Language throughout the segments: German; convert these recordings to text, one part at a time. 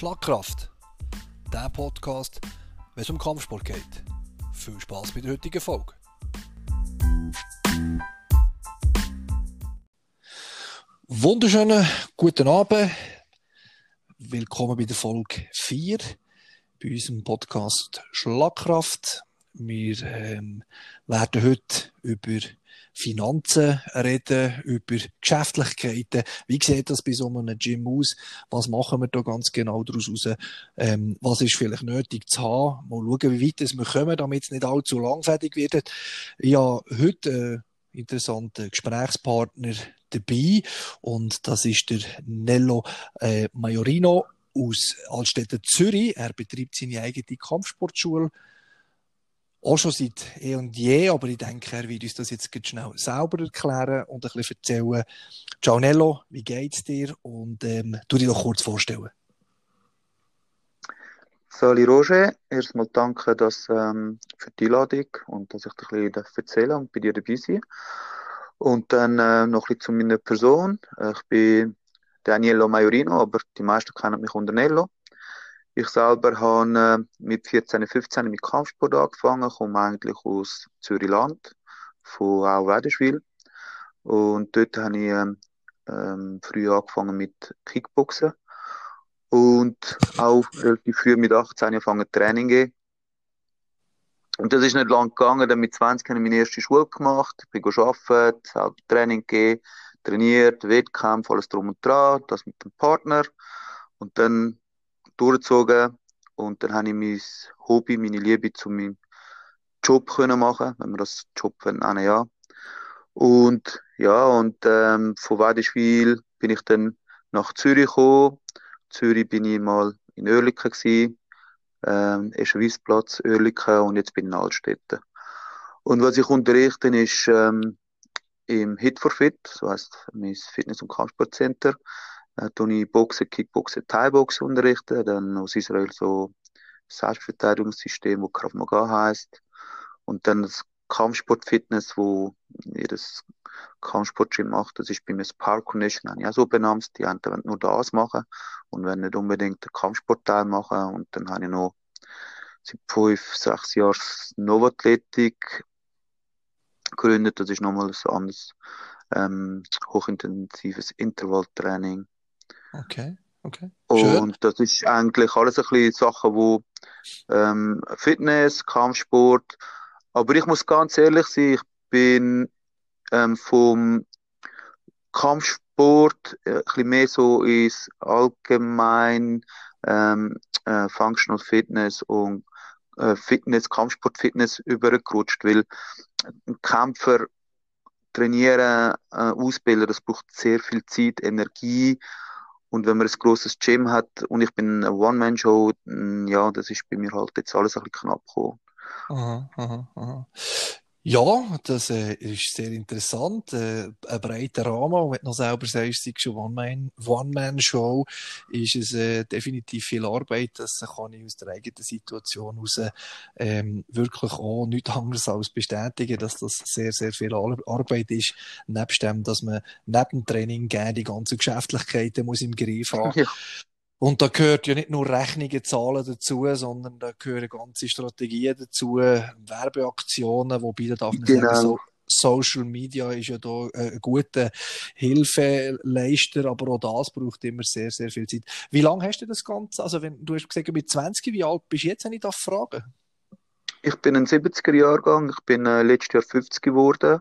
Schlagkraft. Der Podcast, wenn es um Kampfsport geht. Viel Spaß bei der heutigen Folge. Wunderschönen guten Abend. Willkommen bei der Folge 4 bei unserem Podcast Schlagkraft. Wir ähm, werden heute über Finanzen reden, über Geschäftlichkeiten. Wie sieht das bei so einem Gym aus? Was machen wir da ganz genau daraus raus? Ähm, was ist vielleicht nötig zu haben? Mal schauen, wie weit wir kommen, damit es nicht allzu langfädig wird. Ja, heute äh, interessanter Gesprächspartner dabei und das ist der Nello äh, Majorino aus Altstädter Zürich. Er betreibt seine eigene Kampfsportschule auch schon seit eh und je, aber ich denke, er wird uns das jetzt schnell selber erklären und ein bisschen erzählen. Ciao Nello, wie geht's dir? Und ähm, tu dich doch kurz vorstellen. Sali Roger, erstmal danke dass, ähm, für die Einladung und dass ich dir ein bisschen erzählen und bei dir dabei sein Und dann äh, noch ein bisschen zu meiner Person. Ich bin Danielo Majorino, aber die meisten kennen mich unter Nello. Ich selber habe äh, mit 14, 15 mit Kampfsport angefangen, komme eigentlich aus Zürich-Land, von auch Wädenswil. Und dort habe ich ähm, ähm, früh angefangen mit Kickboxen. Und auch relativ früh mit 18 angefangen Training gehen. Und das ist nicht lang gegangen. Dann mit 20 habe ich meine erste Schule gemacht. Bin gearbeitet, habe Training gegeben, trainiert, Wettkampf, alles drum und dran, das mit dem Partner. Und dann durchgezogen und dann habe ich mein Hobby, meine Liebe zu meinem Job können machen, wenn man das Job nennen ja. Und ja, und ähm, von Wädischwil bin ich dann nach Zürich gekommen. Zürich bin ich mal in Oerlikon gewesen, ähm, Eschenwissplatz, Oerlikon und jetzt bin ich in Altstädten. Und was ich unterrichte, ist ähm, im Hit for Fit, so heißt mein Fitness- und Kampfsportcenter äh, tue ich Boxen, Kickboxen, Thai-Boxen unterrichten, dann aus Israel so Selbstverteidigungssystem, wo Krav Maga heißt. Und dann das Kampfsport-Fitness, wo jedes Kampfsport-Gym macht, das ist bei mir das Park Condition, habe ich auch so benannt, die einen wollen nur das machen und wenn nicht unbedingt den Kampfsportteil machen und dann habe ich noch seit fünf, sechs Jahren Novathletik gegründet, das ist nochmal ein anderes ähm, hochintensives Intervalltraining Okay, okay. Schön. Und das ist eigentlich alles ein bisschen Sachen, wo ähm, Fitness, Kampfsport, aber ich muss ganz ehrlich sein, ich bin ähm, vom Kampfsport äh, ein bisschen mehr so ins allgemein ähm, äh, Functional Fitness und äh, Fitness, Kampfsport-Fitness übergerutscht, weil Kämpfer trainieren, äh, ausbilden, das braucht sehr viel Zeit, Energie und wenn man ein großes Gym hat und ich bin eine One-Man-Show, ja, das ist bei mir halt jetzt alles ein bisschen knapp gekommen. Aha, aha, aha. Ja, das äh, ist sehr interessant. Äh, ein breiter Rahmen. Und wenn du noch selber sagst, es schon One-Man-Show, ist es äh, definitiv viel Arbeit. Das kann ich aus der eigenen Situation heraus ähm, wirklich auch nichts anderes als bestätigen, dass das sehr, sehr viel Arbeit ist. Nebst dem, dass man neben dem Training gerne die ganzen Geschäftlichkeiten muss im Griff haben. Ja. Und da gehört ja nicht nur Rechnungen, Zahlen dazu, sondern da gehören ganze Strategien dazu, Werbeaktionen, wobei da darf man genau. sagen, so Social Media ist ja da äh, ein guter Hilfeleister, aber auch das braucht immer sehr, sehr viel Zeit. Wie lange hast du das Ganze? Also, wenn du hast gesagt, mit 20, wie alt bist du jetzt, wenn ich das frage? Ich bin ein 70er-Jahrgang, ich bin äh, letztes Jahr 50 geworden.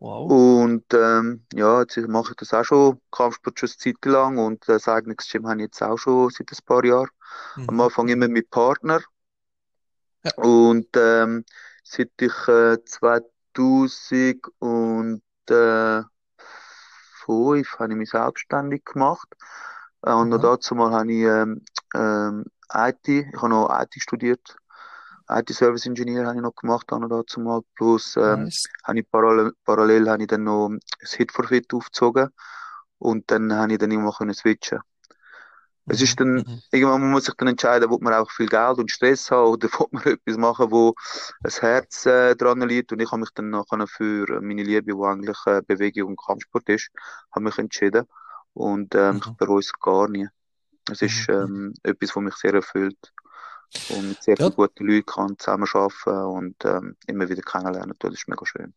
Wow. Und ähm, ja, jetzt mache ich das auch schon, Kampfsport schon eine Zeit lang und das eigene Gym habe ich jetzt auch schon seit ein paar Jahren. Mhm. Am Anfang immer mit Partner. Ja. Und ähm, seit ich äh, 2005 äh, habe ich mich selbstständig gemacht. Äh, und mhm. noch dazu mal habe ich ähm, ähm, IT, ich habe noch IT studiert IT-Service Engineer habe ich noch gemacht, dann dazu mal. Plus, ähm, nice. habe ich parallel, parallel habe ich dann noch das Hit for Fit aufgezogen. Und dann habe ich dann immer können switchen. Mhm. Es ist dann, mhm. irgendwann muss man sich dann entscheiden, ob man auch viel Geld und Stress hat oder ob man etwas machen, wo das Herz äh, dran liegt. Und ich habe mich dann nachher für meine Liebe, wo eigentlich äh, Bewegung und Kampfsport ist, habe mich entschieden. Und ähm, mhm. ich bereue es gar nicht. Es ist mhm. ähm, etwas, was mich sehr erfüllt und mit sehr ja. vielen guten Leuten kann zusammenarbeiten und ähm, immer wieder kennenlernen. Das ist mega schön.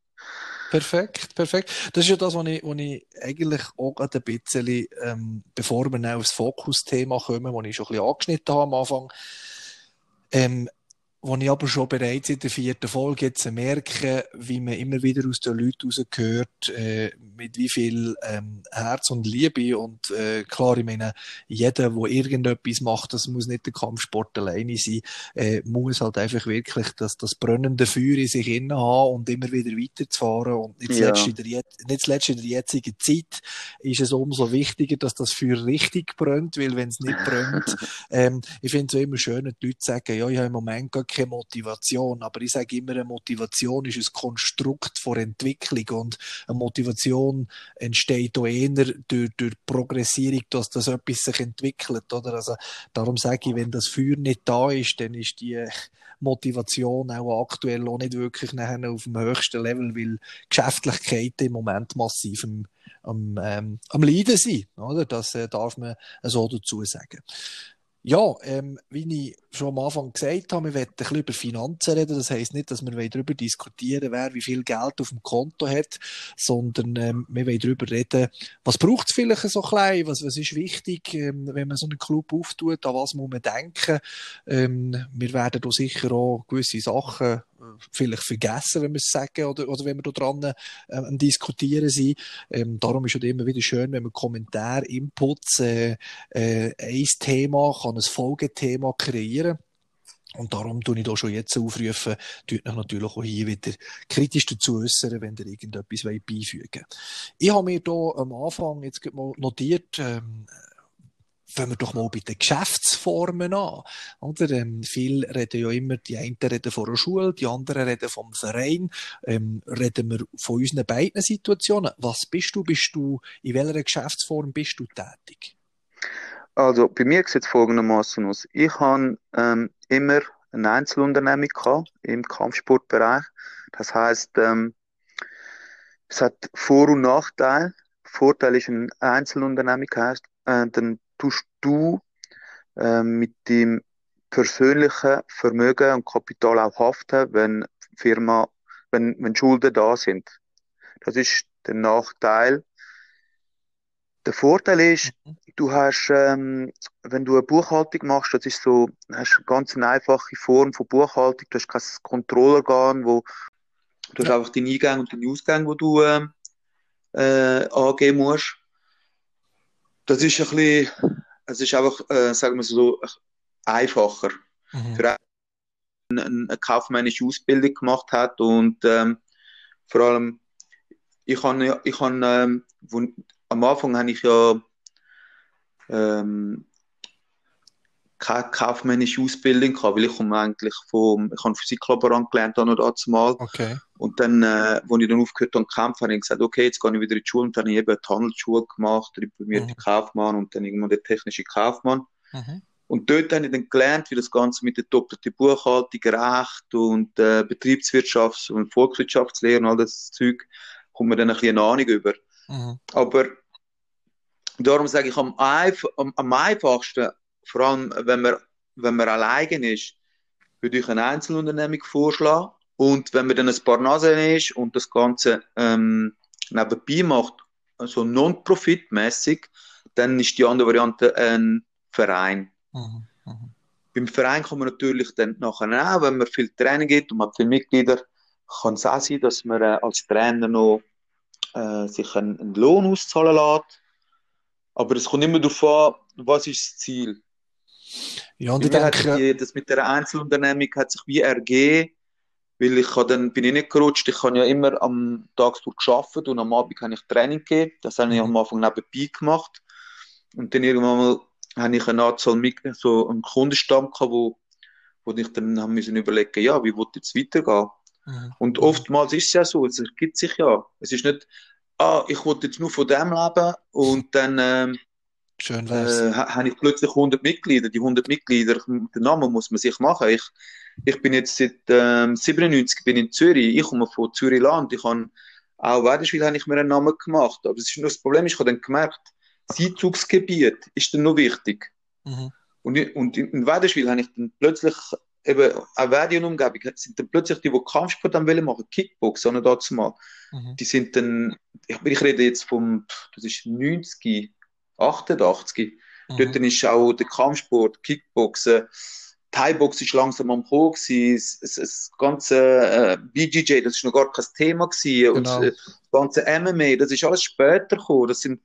Perfekt, perfekt. Das ist ja das, was ich, was ich eigentlich auch gerade ein bisschen, ähm, bevor wir aufs Fokusthema kommen, das ich schon ein bisschen angeschnitten habe am Anfang, ähm, wo ich aber schon bereits in der vierten Folge jetzt merke, wie man immer wieder aus den Leuten rausgehört, äh, mit wie viel ähm, Herz und Liebe und äh, klar, ich meine, jeder, der irgendetwas macht, das muss nicht der Kampfsport alleine sein, äh, muss halt einfach wirklich das, das brennende Feuer in sich innen haben und immer wieder weiterzufahren und nicht ja. zuletzt, in der, nicht zuletzt in der jetzigen Zeit ist es umso wichtiger, dass das Feuer richtig brennt, weil wenn es nicht brennt, ähm, ich finde es immer schön, wenn die Leute sagen, ja, ich habe im Moment gar keine Motivation. Aber ich sage immer, eine Motivation ist ein Konstrukt von Entwicklung und eine Motivation entsteht auch eher durch, durch Progressierung, dass das etwas sich entwickelt. Oder? Also, darum sage ich, wenn das Feuer nicht da ist, dann ist die Motivation auch aktuell auch nicht wirklich nachher auf dem höchsten Level, weil Geschäftlichkeiten im Moment massiv am, am, ähm, am Leiden sind. Oder? Das äh, darf man so dazu sagen. Ja, ähm, wie ich schon am Anfang gesagt habe, wir wollen ein bisschen über Finanzen reden. Das heisst nicht, dass wir darüber diskutieren wer wie viel Geld auf dem Konto hat, sondern ähm, wir wollen darüber reden, was braucht es vielleicht so klein, was, was ist wichtig, ähm, wenn man so einen Club auftut, an was muss man denken. Ähm, wir werden da sicher auch gewisse Sachen vielleicht vergessen, wenn wir es sagen, oder, oder wenn wir da dran äh, am Diskutieren sind. Ähm, darum ist es immer wieder schön, wenn man Kommentare, Inputs, äh, äh, ein Thema kann ein Folgethema kreieren. Und darum tue ich da schon jetzt aufrufen, tut euch natürlich auch hier wieder kritisch dazu äußern, wenn ihr irgendetwas beifügen wollt. Ich habe mir da am Anfang jetzt mal notiert, ähm, fangen wir doch mal bei den Geschäftsformen an. Oder? Ähm, viele reden ja immer, die einen reden von der Schule, die anderen reden vom Verein. Ähm, reden wir von unseren beiden Situationen. Was bist du? Bist du, in welcher Geschäftsform bist du tätig? Also, bei mir sieht es folgendermaßen aus. Ich habe ähm, immer eine Einzelunternehmung im Kampfsportbereich. Das heißt, ähm, es hat Vor- und Nachteile. Vorteil ist, eine Einzelunternehmung heißt, äh, dann tust du äh, mit dem persönlichen Vermögen und Kapital auch haften, wenn Firma, wenn, wenn Schulden da sind. Das ist der Nachteil. Der Vorteil ist, mhm. du hast, ähm, wenn du eine Buchhaltung machst, das ist so, hast eine ganz einfache Form von Buchhaltung. Du hast kein Kontrollorgan, wo du ja. hast einfach die Eingänge und die Ausgänge, die du ähm, äh, angeben musst das ist ein bisschen, es ist einfach, äh, sagen wir so, einfacher. Mhm. Für einen, eine, eine kaufmännische Ausbildung gemacht hat und ähm, vor allem, ich habe, ich habe ähm, am Anfang habe ich ja ähm, keine kaufmännische Ausbildung gehabt, weil ich komme eigentlich vom, ich habe Physiklaborant gelernt dann noch mal. Okay. Und dann, äh, als ich dann aufgehört habe zu kämpfen, habe ich gesagt, okay, jetzt gehe ich wieder in die Schule und dann habe ich eben die Handelsschule gemacht, diplomierte mhm. Kaufmann und dann irgendwann der technische Kaufmann. Mhm. Und dort habe ich dann gelernt, wie das Ganze mit der doppelten Buchhaltung, Recht und äh, Betriebswirtschafts- und Volkswirtschaftslehre und all das Zeug, kommt mir dann ein bisschen eine Ahnung über. Mhm. Aber darum sage ich, am, am, am einfachsten vor allem, wenn man, wenn man allein ist, würde ich eine Einzelunternehmung vorschlagen. Und wenn man dann ein paar Nasen ist und das Ganze ähm, nebenbei macht, also non-profit-mäßig, dann ist die andere Variante ein Verein. Mhm, mh. Beim Verein kann man natürlich dann nachher auch, wenn man viel Training gibt und man hat viele Mitglieder, kann es auch sein, dass man äh, als Trainer noch äh, sich einen, einen Lohn auszahlen lässt. Aber es kommt immer darauf an, was ist das Ziel. Ja, und ich denke... Die, das mit der Einzelunternehmung hat sich wie ergeben, weil ich dann bin ich nicht gerutscht. Ich habe ja immer am Tag gearbeitet und am Abend habe ich Training gegeben. Das habe ich mhm. am Anfang nebenbei gemacht. Und dann irgendwann mal habe ich eine Anzahl mit, so einen Kundenstamm gehabt, wo, wo ich dann haben müssen überlegen, ja, wie wird jetzt weitergehen? Mhm. Und oftmals ist es ja so, es ergibt sich ja. Es ist nicht, ah, ich wollte jetzt nur von dem leben und dann ähm, Schön wär's. Äh, habe ich plötzlich 100 Mitglieder. Die 100 Mitglieder, den Namen muss man sich machen. Ich, ich bin jetzt seit ähm, 97 bin in Zürich. Ich komme von Zürichland. Ich habe auch Wädenswil habe ich mir einen Namen gemacht. Aber das, ist nur das Problem, ich habe dann gemerkt, das Einzugsgebiet ist dann noch wichtig. Mhm. Und, und in Wäderschwil habe ich dann plötzlich eben eine Verdi-Umgebung, sind dann plötzlich die, die Kampfsport dann wollen machen, Kickbox, oder dazu mal. Mhm. Die sind dann, ich, ich rede jetzt vom, das ist 90, 88. Mhm. Dort ist auch der Kampfsport, Kickboxen, Thai-Box ist langsam am Kommen das, das, ganze äh, BJJ, das ist noch gar kein Thema gewesen. Genau. Und äh, das ganze MMA, das ist alles später gekommen. Das sind,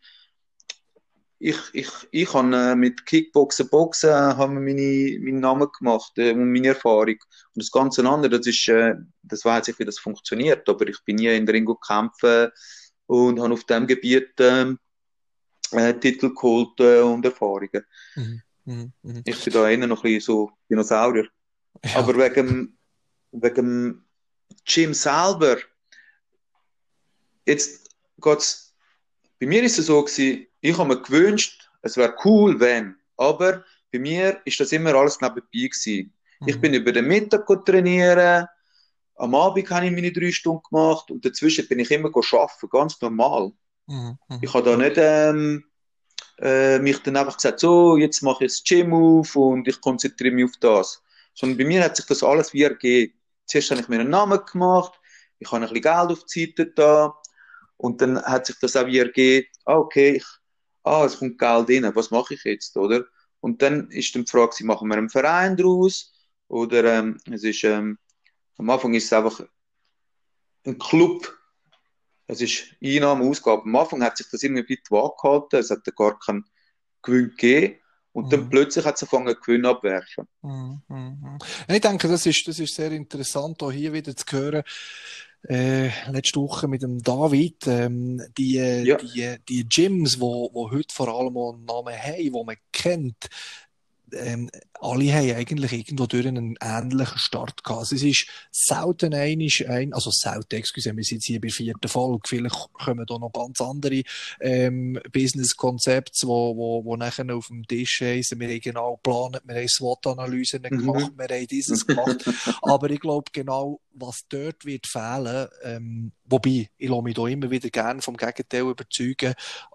ich, ich, ich habe äh, mit Kickboxen, Boxen, äh, haben meine, meinen Namen gemacht äh, und meine Erfahrung. Und das ganze andere, das ist, äh, das weiß ich, wie das funktioniert, aber ich bin nie in der Ring gekämpft und habe auf dem Gebiet ähm, äh, Titel geholt äh, und Erfahrungen. Mhm. Mhm. Mhm. Ich bin da eher noch ein bisschen so Dinosaurier. Ja. Aber wegen, wegen Jim selber, jetzt geht's, bei mir ist es so gewesen, ich habe mir gewünscht, es wäre cool, wenn, aber bei mir ist das immer alles nebenbei gewesen. Mhm. Ich bin über den Mittag trainieren, am Abend habe ich meine drei Stunden gemacht und dazwischen bin ich immer arbeiten, ganz normal. Mhm. mhm. Ich habe da nicht ähm, äh, mich dann einfach gesagt, so, jetzt mache ich das Gym auf und ich konzentriere mich auf das. Sondern bei mir hat sich das alles wie ergeben. Zuerst habe ich mir einen Namen gemacht, ich habe ein bisschen Geld auf die Seite da und dann hat sich das auch wie ergeben, ah, okay, ich, ah, es kommt Geld rein, was mache ich jetzt, oder? Und dann ist dann die Frage, machen wir einen Verein daraus oder ähm, es ist, ähm, am Anfang ist es einfach ein Club, es ist Einnahme, Ausgabe. Am Anfang hat sich das irgendwie die Waage gehalten, es hat gar keinen Gewinn gegeben. Und mhm. dann plötzlich hat es angefangen, Gewinn abwerfen. Mhm. Mhm. Ich denke, das ist, das ist sehr interessant, auch hier wieder zu hören. Äh, letzte Woche mit dem David, ähm, die, ja. die, die Gyms, wo, wo heute vor allem einen Namen haben, die man kennt, ähm, alle haben eigentlich irgendwo durch einen ähnlichen Start gehabt. Also es ist selten einisch ein, also selten, excuse, wir sind jetzt hier bei vierten Folge, vielleicht kommen da noch ganz andere ähm, Business-Konzepte, wo, wo, wo nachher auf dem Tisch sind. Wir haben genau geplant, wir haben SWOT-Analysen mhm. gemacht, wir haben dieses gemacht. Aber ich glaube genau, was dort wird fehlen, ähm, wobei, ich lasse mich da immer wieder gerne vom Gegenteil überzeugen,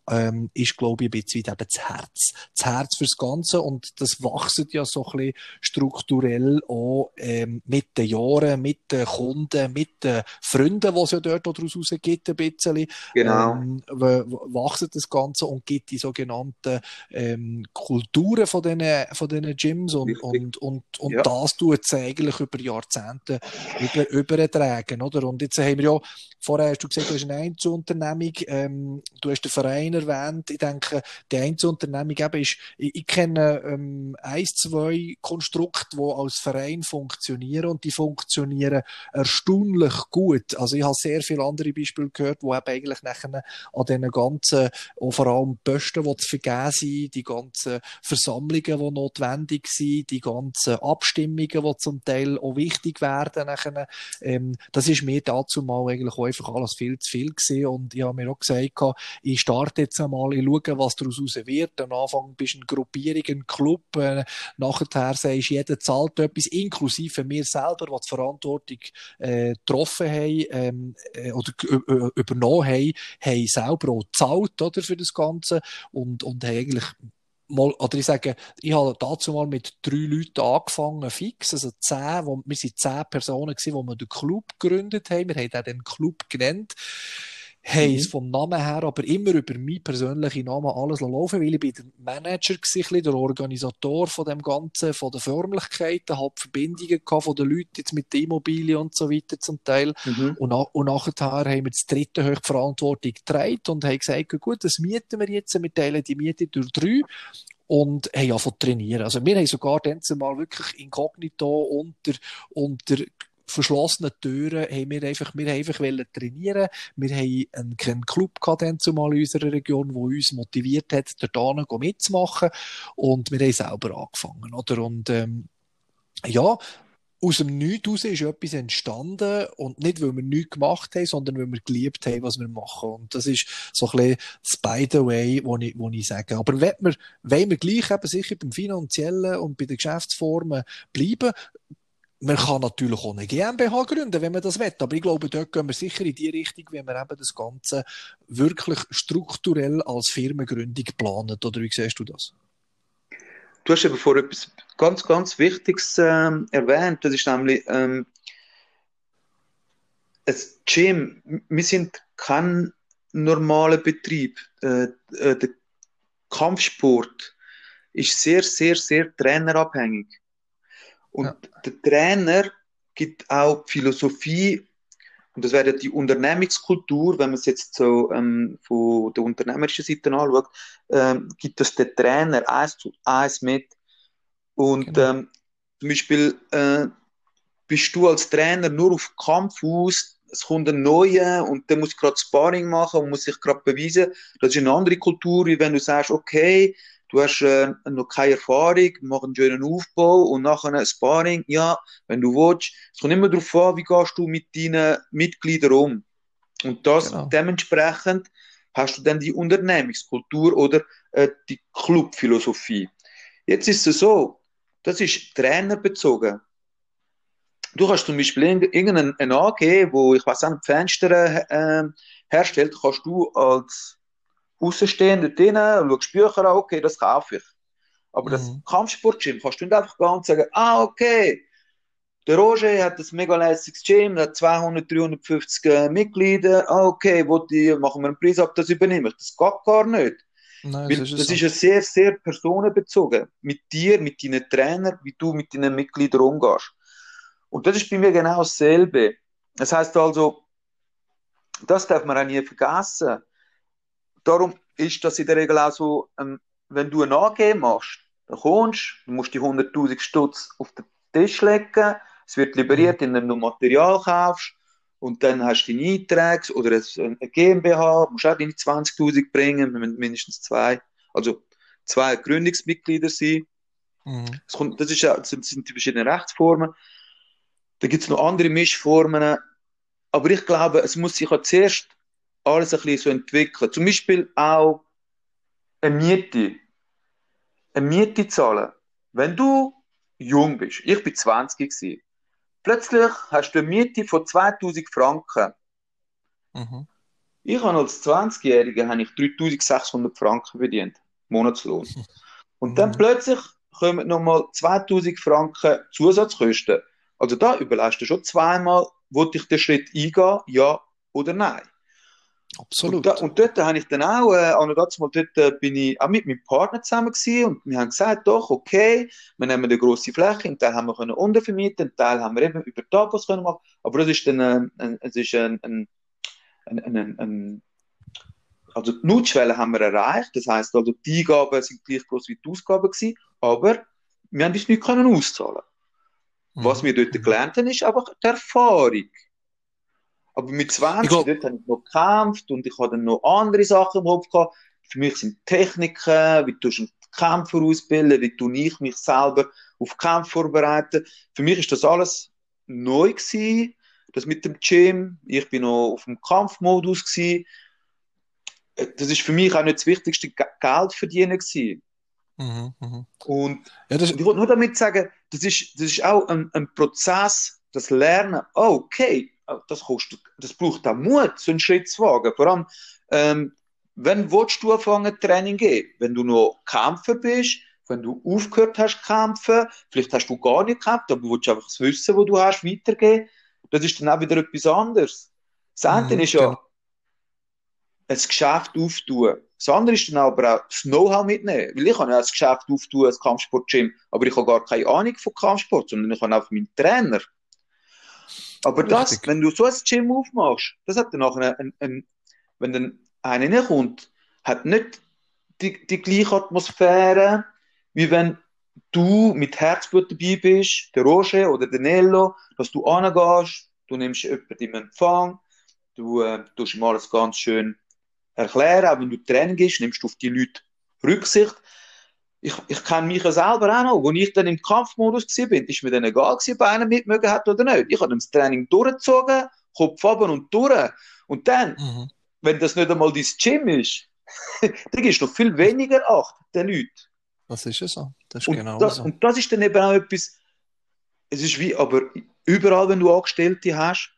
ähm, ist, glaube ich, ein bisschen eben das Herz. Das Herz fürs Ganze und das wächst ja so ein bisschen strukturell auch ähm, mit den Jahren, mit den Kunden, mit den Freunden, die es ja dort daraus gibt, ein bisschen. Genau. Ähm, wächst das Ganze und gibt die sogenannten ähm, Kulturen von diesen, von diesen Gyms und, und, und, und ja. das tut es eigentlich über Jahrzehnte über, übertragen, oder? Und jetzt haben wir ja, vorher hast du gesagt, du hast eine Einzelunternehmung, ähm, du hast den Verein erwähnt. Ich denke, die Einzelunternehmung eben ist, ich, ich kenne ähm, eins, zwei Konstrukte, die als Verein funktionieren und die funktionieren erstaunlich gut. Also ich habe sehr viele andere Beispiele gehört, wo eben eigentlich nachher an diesen ganzen, auch vor allem Posten, die zu vergeben sind, die ganzen Versammlungen, die notwendig sind, die ganzen Abstimmungen, die zum Teil auch wichtig werden nachher, ähm, das ist mir dazu mal eigentlich auch einfach alles viel zu viel gewesen und ich habe mir auch gesagt, ich starte jetzt einmal, ich schaue, was daraus wird. Am Anfang bist du eine Gruppierung, ein Club, äh, nachher sagst du, jeder zahlt etwas, inklusive mir selber, die die Verantwortung äh, getroffen haben ähm, äh, oder übernommen haben, haben selber auch gezahlt oder, für das Ganze und, und haben eigentlich mal, oder ich sage, ich habe dazu mal mit drei Leuten angefangen, fix, also zehn, wo, wir sind zehn Personen gewesen, wo wir den Club gegründet haben, wir haben den Club genannt, haben mhm. es vom Namen her aber immer über meinen persönlichen Namen alles laufen, weil ich bin der Manager war, der Organisator von dem Ganzen, von den Förmlichkeiten, habe Verbindungen gehabt von den Leuten jetzt mit der Immobilie und so weiter zum Teil. Mhm. Und, und nachher haben wir das dritte höchste Verantwortung getragen und haben gesagt, gut, das mieten wir jetzt, wir teilen die Miete durch drei und haben angefangen zu trainieren. Also wir haben sogar dann mal wirklich inkognito unter, unter verschlossenen Türen haben wir einfach, wir haben einfach trainieren Wir haben einen, Club gehabt zumal in unserer Region, der uns motiviert hat, dort mitzumachen. Und wir haben selber angefangen, oder? Und, ähm, ja, aus dem Nichts heraus ist etwas entstanden und nicht, weil wir nichts gemacht haben, sondern weil wir geliebt haben, was wir machen. Und das ist so ein bisschen das By the way, wo ich, wo ich sage. Aber wenn wir, wenn wir gleich eben sicher beim Finanziellen und bei den Geschäftsformen bleiben, man kann natürlich auch eine GmbH gründen, wenn man das will. Aber ich glaube, dort gehen wir sicher in die Richtung, wenn man eben das Ganze wirklich strukturell als Firmengründung planet. Oder wie siehst du das? du hast eben vor etwas ganz, ganz Wichtiges ähm, erwähnt. Das ist nämlich ähm, ein Gym. Wir sind kein normaler Betrieb. Äh, äh, der Kampfsport ist sehr, sehr, sehr trainerabhängig. Und ja. der Trainer gibt auch Philosophie und das wäre die Unternehmenskultur, wenn man es jetzt so ähm, von der unternehmerischen Seite anschaut, ähm, gibt es den Trainer eins zu eins mit. Und genau. ähm, zum Beispiel äh, bist du als Trainer nur auf Kampf aus, es kommt ein neuer und der muss gerade Sparring machen und muss sich gerade beweisen. Das ist eine andere Kultur, wie wenn du sagst, okay, du hast äh, noch keine Erfahrung, mach einen schönen Aufbau und nachher ein Sparring, ja, wenn du willst. Es kommt immer darauf an, wie gehst du mit deinen Mitgliedern um. Und das genau. dementsprechend hast du dann die Unternehmenskultur oder äh, die Clubphilosophie. Jetzt ist es so, das ist trainerbezogen. Du kannst zum Beispiel irgendeinen AG, wo ich weiß nicht, Fenster äh, herstellt, kannst du als Außenstehender drinnen, schaust Bücher an, okay, das kaufe ich. Aber mhm. das Kampfsportgym kannst du nicht einfach gehen und sagen, ah, okay, der Roger hat das mega lässiges Gym, hat 200, 350 äh, Mitglieder, ah, okay, wo die, machen wir einen Preis ab, das übernehme ich. Das geht gar nicht. Nein, Weil, das, ist, das ist sehr, sehr personenbezogen. Mit dir, mit deinen Trainern, wie du mit deinen Mitgliedern umgehst. Und das ist bei mir genau dasselbe. Das heißt also, das darf man auch nie vergessen darum ist das in der Regel auch so, ähm, wenn du ein AG machst, dann kommst du, musst die 100.000 Stutz auf den Tisch legen, es wird liberiert, mhm. indem du Material kaufst und dann hast du deine Einträge oder eine GmbH, musst auch deine 20.000 bringen, mindestens zwei, also zwei Gründungsmitglieder sein. Mhm. Das, kommt, das, ist das sind die verschiedenen Rechtsformen. Da gibt es noch andere Mischformen. Aber ich glaube, es muss sich ja zuerst alles ein bisschen so entwickeln. Zum Beispiel auch eine Miete. Eine Miete zahlen. Wenn du jung bist, ich bin 20 gewesen, plötzlich hast du eine Miete von 2000 Franken. Mhm. Ich habe als 20-Jähriger 3600 Franken verdient, Monatslohn. Und dann mhm. plötzlich kommen nochmal 2000 Franken Zusatzkosten. Also da überlegst du schon zweimal, wollte ich den Schritt eingehen, ja oder nein. Absolut. Und, da, und dort habe ich dann auch, äh, an dort äh, bin ich auch mit meinem Partner zusammen gewesen und wir haben gesagt, doch, okay, wir nehmen eine grosse Fläche, einen Teil haben wir können untervermieten, einen Teil haben wir eben über Tagos können machen, aber das ist dann, äh, ein, es ist ein, ein, ein, ein also die Nutschwelle haben wir erreicht, das heisst also die Eingaben sind gleich groß wie die Ausgaben gewesen, aber wir haben uns nicht können auszahlen. Mhm. Was wir dort gelernt haben, ist einfach die Erfahrung. Aber mit 20, glaub... dort habe ich noch gekämpft und ich hatte dann noch andere Sachen im Kopf gehabt. Für mich sind Techniken, wie du einen Kämpfer ausbilden, wie du ich mich selber auf Kampf vorbereiten. Für mich ist das alles neu gewesen, das mit dem Gym. Ich bin noch auf dem Kampfmodus gewesen. Das ist für mich auch nicht das wichtigste Geld verdienen gewesen. Mhm, mh. Und ja, das... ich wollte nur damit sagen, das ist, das ist auch ein, ein Prozess, das Lernen. Oh, okay, äh, das, kostet, das braucht auch Mut, so einen Schritt zu wagen. Vor allem, ähm, wenn willst du anfangen, Training gehen? Wenn du noch Kämpfer bist, wenn du aufgehört hast zu kämpfen, vielleicht hast du gar nicht gekämpft, aber du willst einfach das Wissen, das du hast, weitergeben. Das ist dann auch wieder etwas anderes. Das eine mhm, ist ja, genau. ein Geschäft auftun. Das andere ist dann aber auch das Know-how mitnehmen. Weil ich kann ja ein Geschäft auftun, ein Kampfsport-Gym, aber ich habe gar keine Ahnung von Kampfsport, sondern ich habe auch meinen Trainer. Aber das, wenn du so ein Gym aufmachst, das hat dann nachher ein, ein, wenn dann einer reinkommt, hat nicht die, die gleiche Atmosphäre, wie wenn du mit Herzblut dabei bist, der Roger oder der Nello, dass du angehst, du nimmst jemanden im Empfang, du äh, tust ihm alles ganz schön erklären, auch wenn du Training gehst, nimmst du auf die Leute Rücksicht ich, ich kenne mich ja selber auch noch. Als ich dann im Kampfmodus war, bin, ist mir dann egal ob einer mitmögen hat oder nicht. Ich habe das Training durchgezogen, Kopf runter und durch. Und dann, mhm. wenn das nicht einmal dein Gym ist, dann gibst du noch viel weniger Acht den Leuten. Das ist ja so. Das ist und genau das, so. Und das ist dann eben auch etwas, es ist wie, aber überall, wenn du Angestellte hast,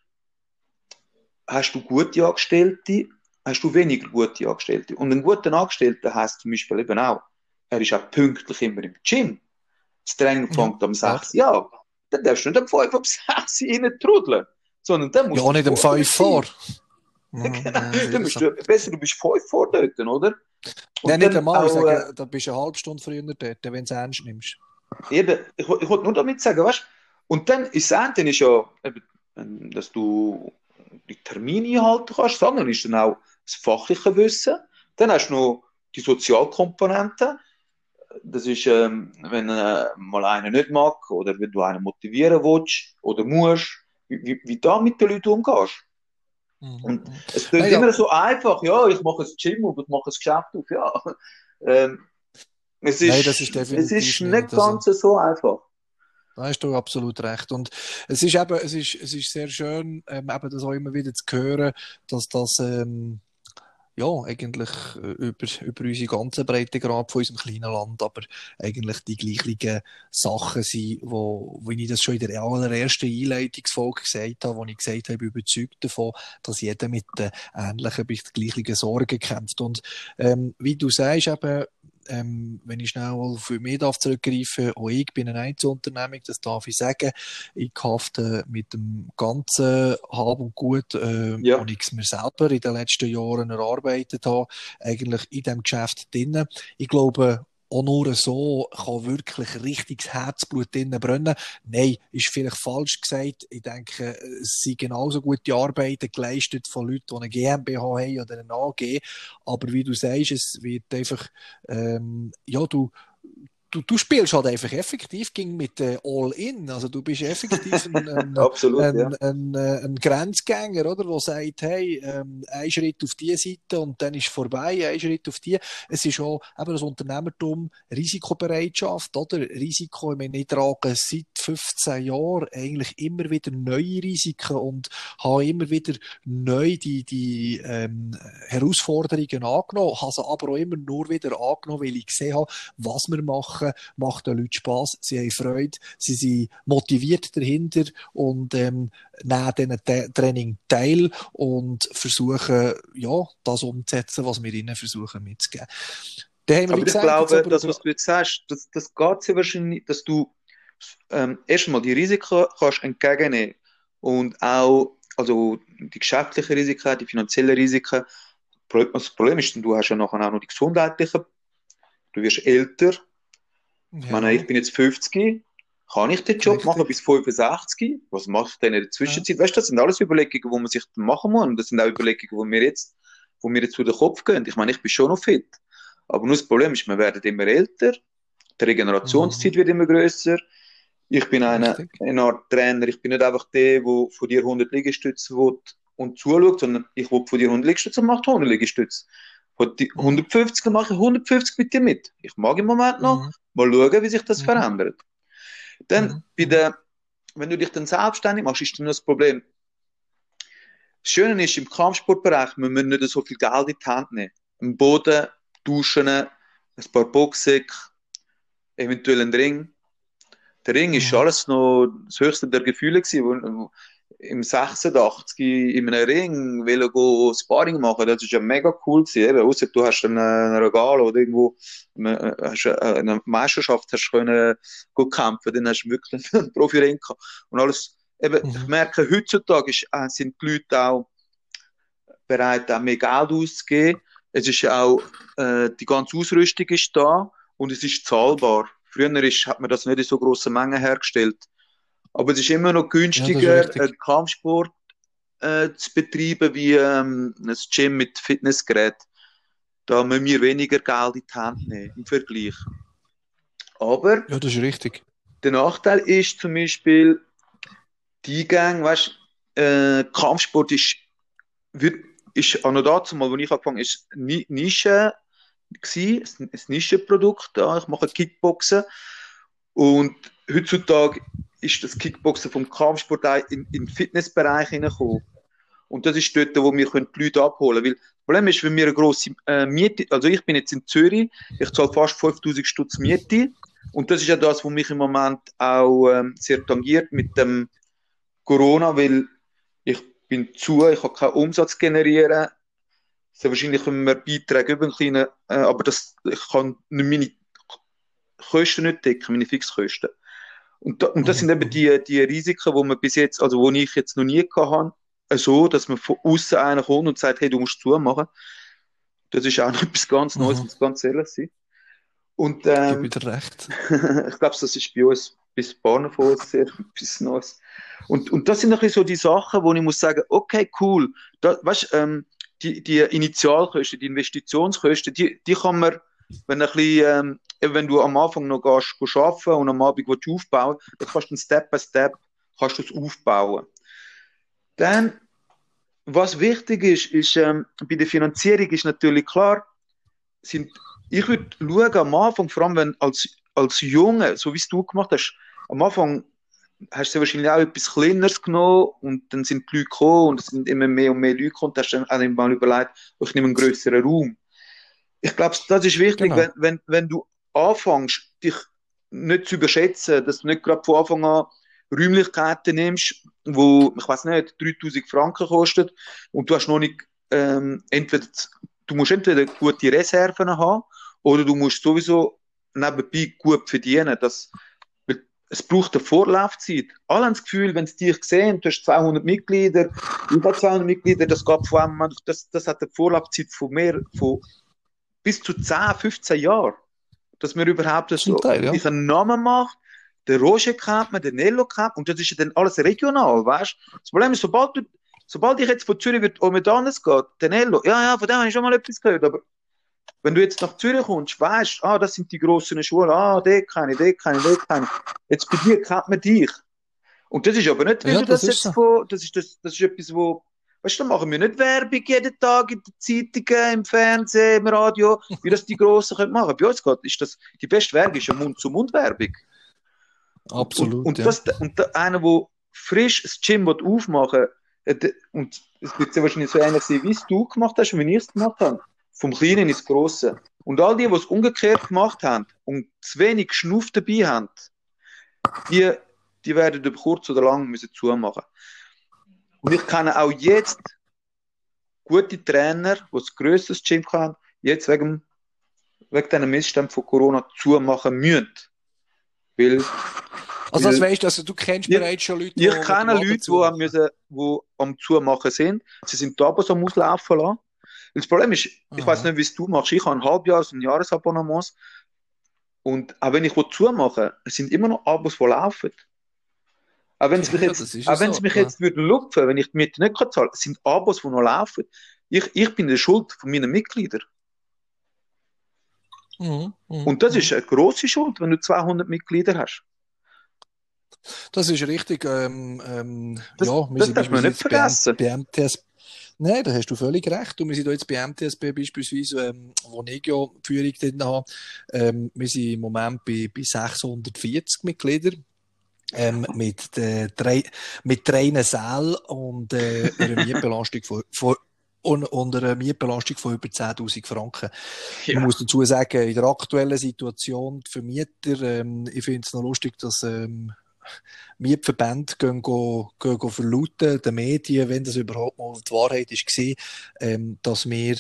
hast du gute Angestellte, hast du weniger gute Angestellte. Und einen guten Angestellten heißt zum Beispiel eben auch, er ist auch pünktlich immer im Gym. Das Training fängt ja. um 6 Uhr ja. Dann darfst du nicht um 5 Uhr um 6 Uhr rein trudeln. Sondern dann musst ja, nicht um 5 vor. genau. dann bist du, besser, du bist 5 vor dort, oder? Und Nein, nicht einmal. Auch, sagen, äh, da bist du eine halbe Stunde früher dort, wenn du es ernst nimmst. Eben, ich, ich wollte nur damit sagen, weißt und dann ist das eine ist ja, dass du die Termine einhalten kannst, sondern ist dann auch das fachliche Wissen. Dann hast du noch die Sozialkomponente. Das ist, ähm, wenn äh, mal einer nicht mag oder wenn du einen motivieren willst oder musst, wie, wie, du mit den Leuten umgehst. Mhm. Und es klingt ja, immer so einfach, ja, ich mache ein Gym auf, ich mache ein Geschäft auf, ja. Ähm, es ist, Nein, das ist es ist nicht, ganz so einfach. Da hast du absolut recht. Und es ist eben, es ist, es ist sehr schön, ähm, eben das auch immer wieder zu hören, dass das, ähm, ja, eigentlich äh, über, über unsere ganze Breite gerade von unserem kleinen Land, aber eigentlich die gleichen Sachen sind, wo, wo ich das schon in der allerersten Einleitungsfolge gesagt habe, wo ich gesagt habe, ich bin überzeugt davon, dass jeder mit den ähnlichen, bis gleichen Sorgen kämpft. Und ähm, wie du sagst, eben, ähm, wenn ich schnell für mich darf zurückgreifen, auch ich bin eine Einzelunternehmung, das darf ich sagen. Ich hafte mit dem ganzen Hab und Gut, äh, ja. und ich es mir selber in den letzten Jahren erarbeitet habe, eigentlich in diesem Geschäft drinnen. Ich glaube, auch nur so kann wirklich richtiges Herzblut drinnen brennen. Nein, ist vielleicht falsch gesagt. Ich denke, es sind genauso gute Arbeiten geleistet von Leuten, die eine GmbH haben oder eine AG. Aber wie du sagst, es wird einfach, ähm, ja, du, du, du spielst halt einfach effektiv ging mit äh, All-In. Also du bist effektiv ein, ein, Absolut, ein, ja. ein, ein, Grenzgänger, oder? Der sagt, hey, ähm, ein Schritt auf die Seite und dann ist vorbei, ein Schritt auf die. Es ist auch eben das Unternehmertum, Risikobereitschaft, oder? Risiko, ich meine, ich trage seit 15 Jahren eigentlich immer wieder neue Risiken und habe immer wieder neu die, die ähm, Herausforderungen angenommen, habe sie aber auch immer nur wieder angenommen, weil ich gesehen habe, was wir machen, machen, macht den Leuten Spass, sie haben Freude, sie sind motiviert dahinter und ähm, nehmen diesen Training teil und versuchen, ja, das umzusetzen, was wir ihnen versuchen mitzugeben. aber gesagt, ich glaube, aber, das, was du jetzt sagst, das, das geht sehr wahrscheinlich, dass du ähm, erstmal die Risiken kannst entgegennehmen und auch also die geschäftlichen Risiken, die finanziellen Risiken. Das Problem ist, du hast ja nachher auch noch die gesundheitlichen. Du wirst älter, ja. Ich meine, ich bin jetzt 50, kann ich den Job Richtig. machen bis 65? Was mache ich denn in der Zwischenzeit? Ja. Weißt du, das sind alles Überlegungen, die man sich machen muss. Und das sind auch Überlegungen, die mir jetzt, wo mir jetzt zu den Kopf gehen. Ich meine, ich bin schon noch fit. Aber nur das Problem ist, wir werden immer älter. Die Regenerationszeit mhm. wird immer größer. Ich bin eine, eine Art Trainer. Ich bin nicht einfach der, der von dir 100 Liegestütze will und zuschaut, sondern ich will von dir 100 Liegestütze und mache 100 Liegestütze. 150 mache ich 150 mit dir mit. Ich mag im Moment noch. Mhm. Mal schauen, wie sich das mhm. verändert. Dann, mhm. bei der, wenn du dich dann selbstständig machst, ist dann das Problem. Das Schöne ist, im Kampfsportbereich, wir müssen nicht so viel Geld in die Hand nehmen. Im Boden, Duschen, ein paar Boxsäcke, eventuell ein Ring. Der Ring ist mhm. alles noch das höchste der Gefühle gewesen, im 86 in einem Ring will go Sparring machen, das ist ja mega cool gewesen, außer du hast ein, Regal oder irgendwo eine, hast eine Meisterschaft hast können go kämpfen, dann hast du wirklich einen Profi-Ring gehabt. Und alles, eben, mhm. ich merke, heutzutage ist, äh, sind die Leute auch bereit, auch mehr Geld auszugeben. Es ist auch, äh, die ganze Ausrüstung ist da und es ist zahlbar. Früher ist, hat man das nicht in so grossen Mengen hergestellt. Aber es ist immer noch günstiger, ja, Kampfsport äh, zu betreiben, wie ähm, ein Gym mit Fitnessgerät. Da müssen wir weniger Geld in die Hand nehmen im Vergleich. Aber ja, das ist richtig. der Nachteil ist zum Beispiel, die Eingang, weißt äh, Kampfsport ist, wird, ist auch noch dazu mal, als ich angefangen habe, ist Nische gewesen, ein Nischenprodukt. Ja, ich mache Kickboxen und heutzutage ist das Kickboxen vom Kampfsport in, in den Fitnessbereich hineingekommen. Und das ist dort, wo wir die Leute abholen können. Weil das Problem ist, wenn wir eine grosse äh, Miete, also ich bin jetzt in Zürich, ich zahle fast 5000 Stutz Miete. Und das ist ja das, was mich im Moment auch ähm, sehr tangiert mit dem Corona, weil ich bin zu, ich kann keinen Umsatz generieren. Sehr wahrscheinlich können wir Beiträge über einen kleinen, äh, aber das, ich kann nicht meine Kosten nicht decken, meine Fixkosten. Und, da, und das sind eben die, die Risiken, wo man bis jetzt, also wo ich jetzt noch nie gehabt habe, so, dass man von außen einer kommt und sagt, hey, du musst zumachen. Das ist auch noch etwas ganz Neues, muss ganz ehrlich sein. Und, ähm, ich wieder recht. ich glaube, das ist bei uns bis Bahnen von uns sehr etwas Neues. Und, und das sind ein bisschen so die Sachen, wo ich muss sagen, okay, cool. Da, weißt, ähm, die, die Initialkosten, die Investitionskosten, die, die kann man, wenn, ein bisschen, ähm, wenn du am Anfang noch gehst, gehst arbeiten und am Abend willst du aufbauen, dann kannst du Step by Step kannst aufbauen. Dann, was wichtig ist, ist ähm, bei der Finanzierung ist natürlich klar, sind, ich würde schauen am Anfang, vor allem wenn als, als Junge, so wie es du gemacht hast, am Anfang hast du wahrscheinlich auch etwas Kleineres genommen und dann sind die Leute gekommen und es sind immer mehr und mehr Leute gekommen. Da hast dann auch mal überlegt, ich nehme einen größeren Raum. Ich glaube, das ist wichtig, genau. wenn, wenn, wenn du anfängst, dich nicht zu überschätzen, dass du nicht gerade von Anfang an Räumlichkeiten nimmst, wo, ich weiß nicht, 3000 Franken kostet und du hast noch nicht, ähm, entweder, du musst entweder gute Reserven haben oder du musst sowieso nebenbei gut verdienen. Das, es braucht eine Vorlaufzeit. Alle haben das Gefühl, wenn sie dich sehen, du hast 200 Mitglieder, über 200 Mitglieder, das geht vor allem, das, das hat eine Vorlaufzeit von mehr, von bis zu 10, 15 Jahren. Dass man überhaupt so Teil, ja. einen Namen macht, den Roger kennt man, den Nello kennt und das ist ja dann alles regional, weißt du? Das Problem ist, sobald du, sobald ich jetzt von Zürich wird, um Medanes geht, der Nello, ja, ja, von dem habe ich schon mal etwas gehört, aber wenn du jetzt nach Zürich kommst, weißt, ah, das sind die grossen Schulen, ah, der kann ich, der kann ich, der kann ich. Jetzt bei dir kennt man dich. Und das ist aber nicht, ja, das, das jetzt so. von, das ist, das, das ist etwas, wo, weißt du, da machen wir nicht Werbung jeden Tag in den Zeitungen, im Fernsehen, im Radio, wie das die Grossen können machen. Bei uns geht, ist das, die beste Werbung ist ja Mund-zu-Mund-Werbung. Absolut. Und, und, ja. das, und der, einer, der frisch das Gym aufmachen will, und es wird ja wahrscheinlich so ähnlich sein, wie es du gemacht hast und wie ich es gemacht habe vom Kleinen ins Große. Und all die, die es umgekehrt gemacht haben und zu wenig Schnuff dabei haben, die, die werden über kurz oder lang müssen zumachen. Und ich kenne auch jetzt gute Trainer, die ein grösseres Gym haben, jetzt wegen, wegen diesen Missständen von Corona zumachen müssen. Weil, also das weißt du, also du kennst ich, bereits schon Leute, die Ich kenne Leute, die, am, müssen, die am Zumachen sind. Sie sind da aber so auslaufen lassen. Das Problem ist, ich Aha. weiß nicht, wie es du machst. Ich habe ein Halbjahres- und Jahresabonnement. Und auch wenn ich zumache, es sind immer noch Abos, die laufen. Auch wenn es mich jetzt, auch wenn so, mich ja. jetzt würde lupfen, wenn ich die Miete nicht zahlen kann, sind Abos, die noch laufen. Ich, ich bin der Schuld von meinen Mitgliedern. Mhm, mh, und das mh. ist eine grosse Schuld, wenn du 200 Mitglieder hast. Das ist richtig. Ähm, ähm, das, ja, wir das darf man nicht vergessen. Bei MTS, Nein, da hast du völlig recht. Und wir sind jetzt bei MTSB beispielsweise, ähm, wo ich ja die Führung drin habe. Ähm, wir sind im Moment bei, bei 640 Mitgliedern. Ähm, mit, äh, drei, mit drei Sälen und äh, einer Mietbelastung von, von und, und einer Mietbelastung von über 10.000 Franken. Ja. Ich muss dazu sagen, in der aktuellen Situation für Mieter, ähm, ich finde es noch lustig, dass ähm, Mietverbände gehen, gehen, gehen verlauten, den Medien, wenn das überhaupt mal die Wahrheit ist, war, ähm, dass wir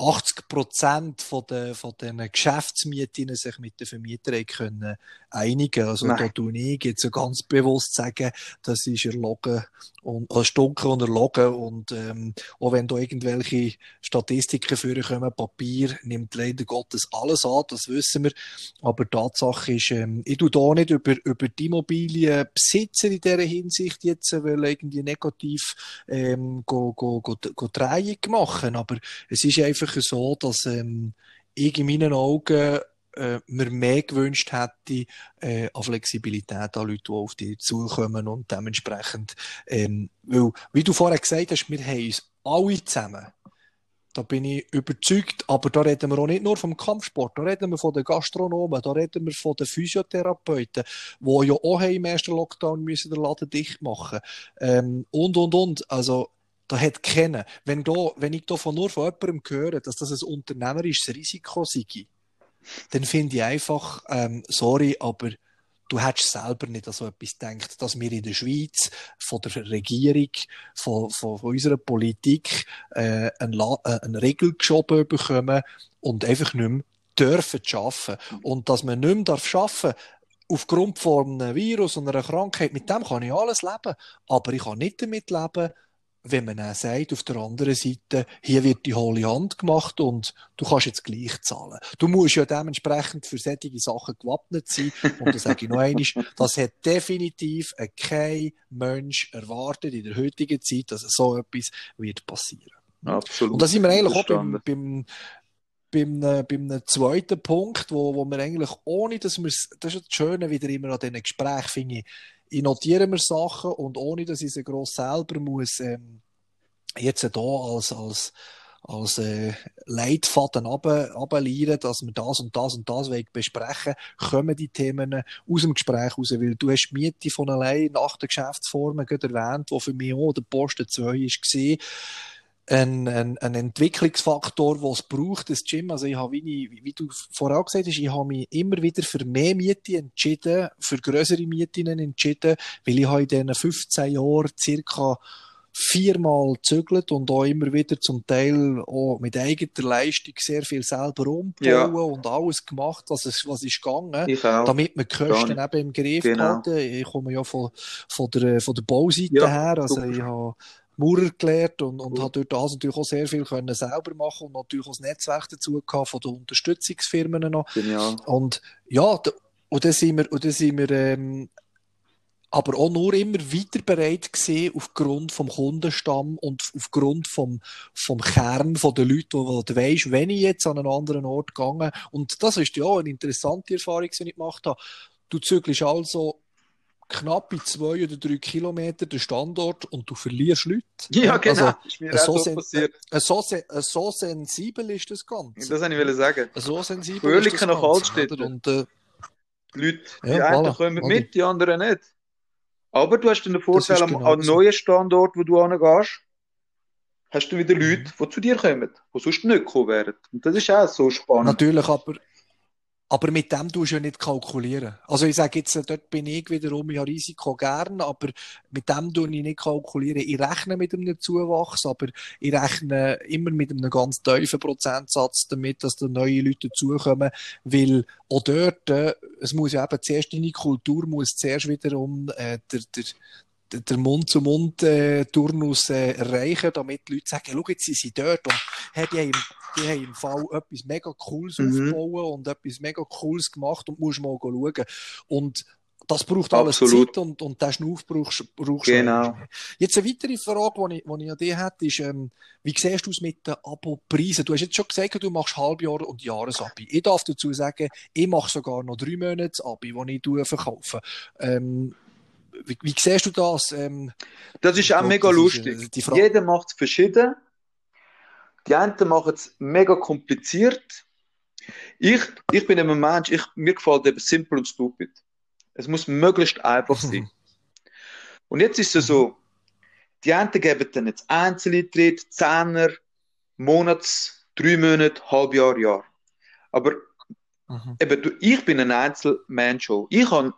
80 Prozent von den, von den Geschäftsmieten sich mit den Vermietern können einigen. Also Nein. da tue ich jetzt so ganz bewusst sagen, das ist erlogen und also stunken und erlogen und ähm, auch wenn da irgendwelche Statistiken vorkommen, Papier nimmt leider Gottes alles an, das wissen wir. Aber Tatsache ist, ähm, ich tue da nicht über über die Immobilienbesitzer in dieser Hinsicht jetzt, äh, weil irgendwie negativ ähm, go, go, go, go Dreieck machen, aber es ist einfach so, dass ähm, ich in meinen Augen äh, mir mehr gewünscht hätte äh, an Flexibilität an Leute, die auf dich zukommen und dementsprechend, ähm, weil, wie du vorher gesagt hast, wir haben uns alle zusammen da bin ich überzeugt, aber da reden wir auch nicht nur vom Kampfsport, da reden wir von den Gastronomen, da reden wir von den Physiotherapeuten, die ja auch im ersten Lockdown müssen den Laden dicht machen ähm, und, und, und. Also, da hat kennen. Wenn, da, wenn ich da nur von jemandem höre, dass das ein unternehmerisches Risiko sei, dann finde ich einfach, ähm, sorry, aber du hättest selber nicht an so etwas gedacht, dass wir in der Schweiz von der Regierung, von, von, von unserer Politik äh, eine, äh, eine Regel geschoben bekommen und einfach nicht mehr dürfen arbeiten. Und dass man nicht mehr darf arbeiten aufgrund von einem Virus und einer Krankheit, mit dem kann ich alles leben. Aber ich kann nicht damit leben, wenn man dann sagt, auf der anderen Seite, hier wird die hohle Hand gemacht und du kannst jetzt gleich zahlen. Du musst ja dementsprechend für solche Sachen gewappnet sein. Und das sage ich noch einmal, das hat definitiv kein Mensch erwartet in der heutigen Zeit, dass so etwas wird passieren. Absolut. Und da sind wir eigentlich auch beim, beim, beim, äh, beim zweiten Punkt, wo, wo wir eigentlich ohne, dass wir das ist das Schöne wieder immer an diesen Gesprächen, finde ich, ich notiere mir Sachen und ohne, dass ich sie gross selber muss, ähm, jetzt hier als, als, als äh, Leitfaden runterleiten, dass wir das und das und das besprechen kommen die Themen aus dem Gespräch raus, weil du hast Miete von allein nach der Geschäftsform gerade erwähnt, wo für mich auch der Posten 2 war, ein, ein, ein Entwicklungsfaktor, den es braucht, das Gym. Also ich habe, wie, wie du vorher gesagt hast, ich habe mich immer wieder für mehr Miete entschieden, für größere Mieten entschieden, weil ich habe in diesen 15 Jahren circa viermal zügelt und auch immer wieder zum Teil auch mit eigener Leistung sehr viel selber umbauen ja. und alles gemacht, was es, was ist gegangen, damit man die Kosten eben im Griff genau. halten. Ich komme ja von, von der, von der Bauseite ja, her, also super. ich habe Maurer gelernt und, und hat durch das natürlich auch sehr viel können selber machen und natürlich auch das Netzwerk dazu gehabt von den Unterstützungsfirmen noch. Genial. Und ja, da, und dann sind wir, und dann sind wir ähm, aber auch nur immer weiter bereit gesehen aufgrund vom Kundenstamm und aufgrund vom, vom Kern von den Leuten, wo du weisst, wenn ich jetzt an einen anderen Ort gegangen und das ist ja eine interessante Erfahrung, die ich gemacht habe. Du zügelst also knappe zwei oder drei Kilometer den Standort und du verlierst Leute. Ja, genau. Also, ist mir so, so passiert. So, so, sensibel ist das Ganze. Das wollte ich sagen. So sensibel Fröhlich ist das nach Altstädten. Und, äh, die Leute, die ja, einen voilà, kommen mit, die anderen nicht. Aber du hast den Vorteil, genau am, neuen Standort, wo du hingehst, hast du wieder Leute, mhm. die zu dir kommen, die sonst nicht gekommen wären. Und das ist auch so spannend. Natürlich, aber aber mit dem tust du ja nicht kalkulieren. Also ich sage jetzt, dort bin ich wiederum, ich habe Risiko gern, aber mit dem tue ich nicht kalkulieren. Ich rechne mit einem Zuwachs, aber ich rechne immer mit einem ganz tiefen Prozentsatz damit, dass da neue Leute dazukommen, weil auch dort, äh, es muss ja eben zuerst deine Kultur muss zuerst wiederum äh, der, der, der Mund-zu-Mund-Turnus äh, erreichen, damit die Leute sagen, schau, jetzt sind sie dort und hey, die, haben, die haben im Fall etwas mega Cooles mhm. aufgebaut und etwas mega Cooles gemacht und musst mal schauen. Und das braucht alles Absolut. Zeit und, und den Schnuff brauchst, brauchst genau. Jetzt eine weitere Frage, die ich, die ich an dich hätte, ist, ähm, wie siehst du es mit den Abo-Preisen? Du hast jetzt schon gesagt, du machst Halbjahr- und Jahresabi. Ich darf dazu sagen, ich mache sogar noch drei Monate Abi, die ich verkaufe. Ähm, wie, wie siehst du das? Ähm, das ist auch mega lustig. Ist, äh, Jeder macht es verschieden. Die einen machen es mega kompliziert. Ich, ich bin ein Mensch, ich, mir gefällt eben simpel und stupid. Es muss möglichst einfach sein. und jetzt ist es so, die einen geben dann jetzt Einzeleintritt, Zehner, Monats, drei Monate, Halbjahr, Jahr. Aber mhm. eben, ich bin ein Einzelmensch. Ich habe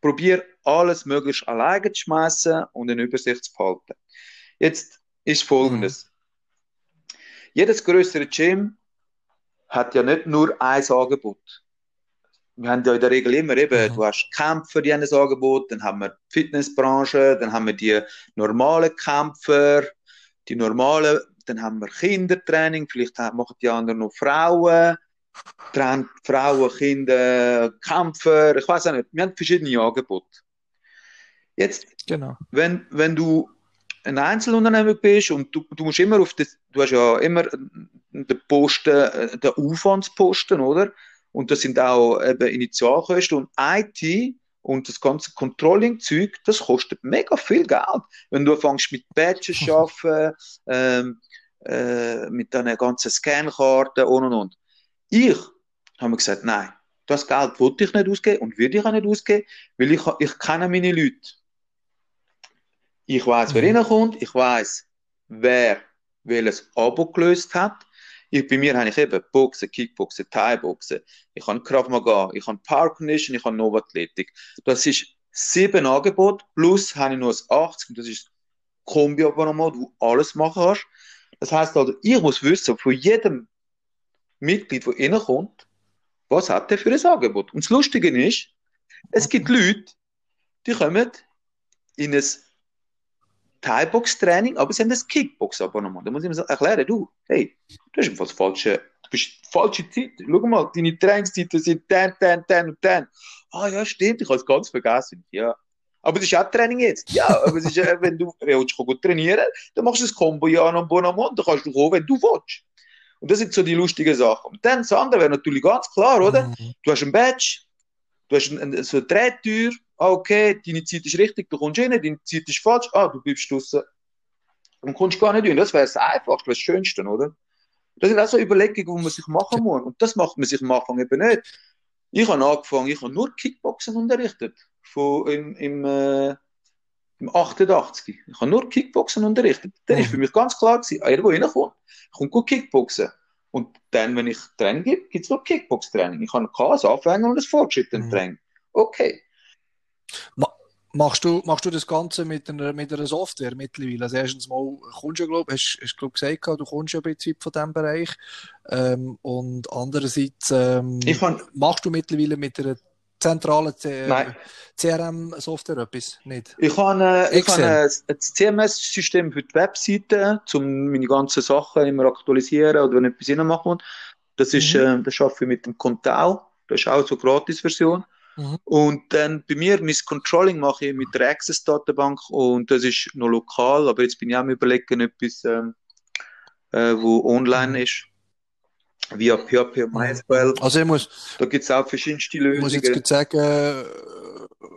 probiere alles möglichst alleine zu schmeißen und eine Übersicht zu behalten. Jetzt ist folgendes. Mhm. Jedes größere Gym hat ja nicht nur ein Angebot. Wir haben ja in der Regel immer eben, mhm. du hast Kämpfer, die haben ein Angebot, dann haben wir die Fitnessbranche, dann haben wir die normalen Kämpfer, die normalen, dann haben wir Kindertraining, vielleicht machen die anderen noch Frauen, Frauen, Kinder, Kämpfer, ich weiß auch nicht. Wir haben verschiedene Angebote. Jetzt, genau. wenn, wenn du ein Einzelunternehmer bist und du, du musst immer auf das, du hast ja immer den Posten, äh, den Aufwandsposten, oder? Und das sind auch eben Initialkosten und IT und das ganze Controlling-Zeug, das kostet mega viel Geld. Wenn du fängst mit Badges zu arbeiten, ähm, äh, mit deinen ganzen Scankarten und und und. Ich habe gesagt, nein, das Geld wollte ich nicht ausgeben und würde ich auch nicht ausgeben, weil ich, ich kenne meine Leute. Ich weiß, wer mhm. reinkommt, ich weiß, wer welches Abo gelöst hat. Ich, bei mir habe ich eben Boxen, Kickboxen, Thai-Boxen, ich habe Krav Maga, ich habe Power Condition, ich habe Nova Athletik. Das ist sieben Angebote, plus habe ich nur ein 80 und das ist Kombi-Abonnement, wo du alles machen kannst. Das heisst also, ich muss wissen, von jedem Mitglied, das reinkommt, was hat der für ein Angebot? Und das Lustige ist, es gibt Leute, die kommen in ein Thai-Box-Training, aber sie haben ein Kickbox-Abonnement. Da muss ich mir erklären, du, hey, du hast das falsche, du bist falsche Zeit. Schau mal, deine Trainingszeiten sind dann, dann, dann und dann. Ah ja, stimmt, ich habe es ganz vergessen. Ja. Aber es ist auch Training jetzt. Ja, aber es ist, wenn du willst, gut trainieren dann machst du das Combo ja an Bonamont, dann kannst du kommen, wenn du willst. Und das sind so die lustigen Sachen. Und dann das andere wäre natürlich ganz klar, oder? Mhm. Du hast ein Badge, du hast ein, so eine Drehtür, ah, okay, deine Zeit ist richtig, du kommst rein, deine Zeit ist falsch, ah, du bleibst draußen und kommst gar nicht rein. Das wäre das Einfachste, das Schönste, oder? Das sind auch so Überlegungen, die man sich machen muss. Und das macht man sich am Anfang eben nicht. Ich habe angefangen, ich habe nur Kickboxen unterrichtet. Von, im, im, äh, im 88. Ich habe nur Kickboxen unterrichtet. Dann war für mich ganz klar, gewesen, irgendwo reinkommt, kommt gut Kickboxen. Und dann, wenn ich Training gebe, gibt es nur Kickbox-Training. Ich habe ein Anfänger und ein Fortschrittler-Training. Mhm. Okay. Machst du, machst du das Ganze mit einer, mit einer Software mittlerweile? Also erstens mal kommst du, glaube hast, hast glaub, gesagt, du kommst ja ein bisschen von diesem Bereich. Ähm, und andererseits ähm, machst du mittlerweile mit einer zentralen CRM-Software etwas? Nicht? Ich habe, äh, ich habe ein, ein CMS-System für die Webseite, um meine ganzen Sachen immer aktualisieren oder wenn etwas reinmachen Das ist, mhm. äh, das arbeite ich mit dem Contao. Das ist auch so eine Gratis-Version. Mhm. Und dann bei mir, mein Controlling mache ich mit der Access-Datenbank und das ist noch lokal, aber jetzt bin ich auch am überlegen, etwas, ähm, äh, wo online mhm. ist. Via PHP MySQL. Also ich muss, da gibt es auch verschiedenste Lösungen. Ich muss jetzt sagen,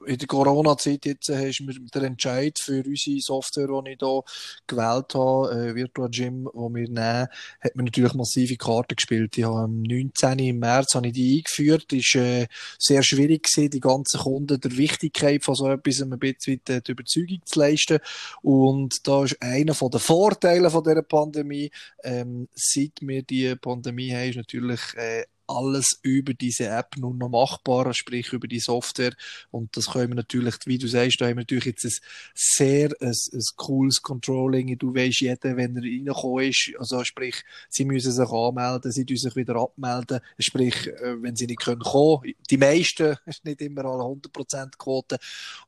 in der Corona-Zeit jetzt äh, hast du mir den Entscheid für unsere Software, die ich hier gewählt habe, äh, Virtual Gym, die wir nehmen, hat mir natürlich massive Karten gespielt. Ich habe am 19. im März habe ich die eingeführt. War äh, sehr schwierig gewesen, die ganzen Kunden der Wichtigkeit von so etwas ein bisschen äh, die Überzeugung zu leisten. Und da ist einer von den Vorteilen von dieser Pandemie, ähm, seit wir die Pandemie haben, ist natürlich äh, alles über diese App nur noch machbar, sprich über die Software. Und das können wir natürlich, wie du sagst, da haben wir natürlich jetzt ein sehr ein, ein cooles Controlling. Du weißt jeder, wenn er reingekommen ist, also sprich, sie müssen sich anmelden, sie müssen sich wieder abmelden, sprich, äh, wenn sie nicht können kommen. Die meisten, ist nicht immer alle 100% Quote.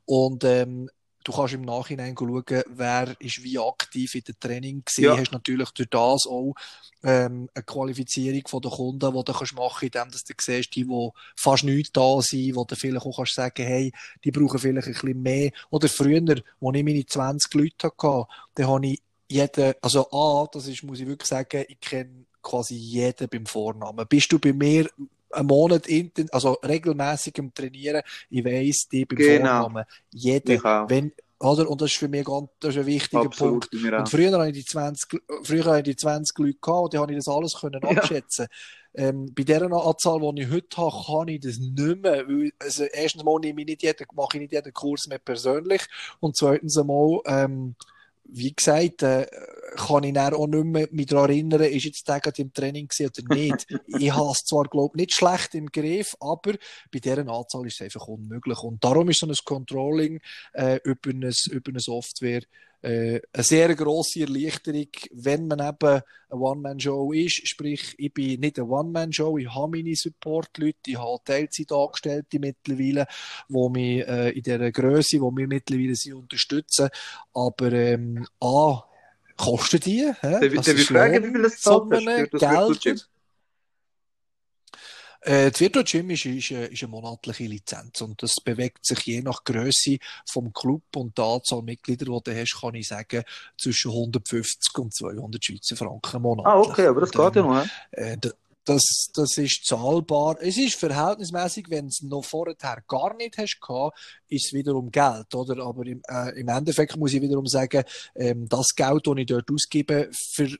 Und ähm, du kannst im Nachhinein schauen, wer ist wie aktiv in der Training gewesen. Ja. Hast natürlich durch das auch ähm, eine Qualifizierung von den Kunden, die du kannst machen, indem du siehst, die, die fast nicht da sind, wo du vielleicht auch kannst sagen, hey, die brauchen vielleicht ein bisschen mehr. Oder früher, als ich meine 20 Leute hatte, da habe ich jeden, also A, das ist, muss ich wirklich sagen, ich kenne quasi jeden beim Vornamen. Bist du bei mir einen Monat inten also regelmäßig im Trainieren, ich weiss, die beim genau. Vornamen, jeder, wenn, oder? Und das ist für mich ganz, das ist ein wichtiger Absolut, Punkt. Und früher hatte ich die 20, früher hatte ich die 20 Leute gehabt, und die habe ich das alles können abschätzen. Ja. Ähm, bei der Anzahl, die ich heute habe, kann ich das nicht mehr, weil, also, erstens mal nehme ich nicht jeden, mache ich nicht jeden Kurs mehr persönlich, und zweitens einmal, ähm, wie gesagt, äh, kann ich dann auch nicht mehr mich daran erinnern, ist jetzt der gerade im Training oder nicht. ich habe es zwar, glaube ich, nicht schlecht im Griff, aber bei dieser Anzahl ist es einfach unmöglich. Und darum ist so ein Controlling äh, über, eine, über eine Software äh, eine sehr grosse Erleichterung, wenn man eben eine One-Man-Show ist. Sprich, ich bin nicht eine One-Man-Show, ich habe meine Support-Leute, ich habe Teilzeitangestellte mittlerweile, die mich äh, in dieser Größe, die wir mittlerweile sie unterstützen. Aber ähm, A, kosten die? Hä? Darf ich fragen, wie viel das zahlt? Geld? Äh, das Virtual Gym ist, ist, äh, ist, eine monatliche Lizenz und das bewegt sich je nach Größe vom Club und der Anzahl Mitglieder, die du hast, kann ich sagen, zwischen 150 und 200 Schweizer Franken monatlich. Ah, okay, aber das und, geht ja noch. Äh, das, das ist zahlbar. Es ist verhältnismäßig, wenn es noch vorher gar nicht hast gehabt, ist es wiederum Geld, oder? Aber im, äh, im Endeffekt muss ich wiederum sagen, ähm, das Geld, das ich dort ausgebe, für, äh,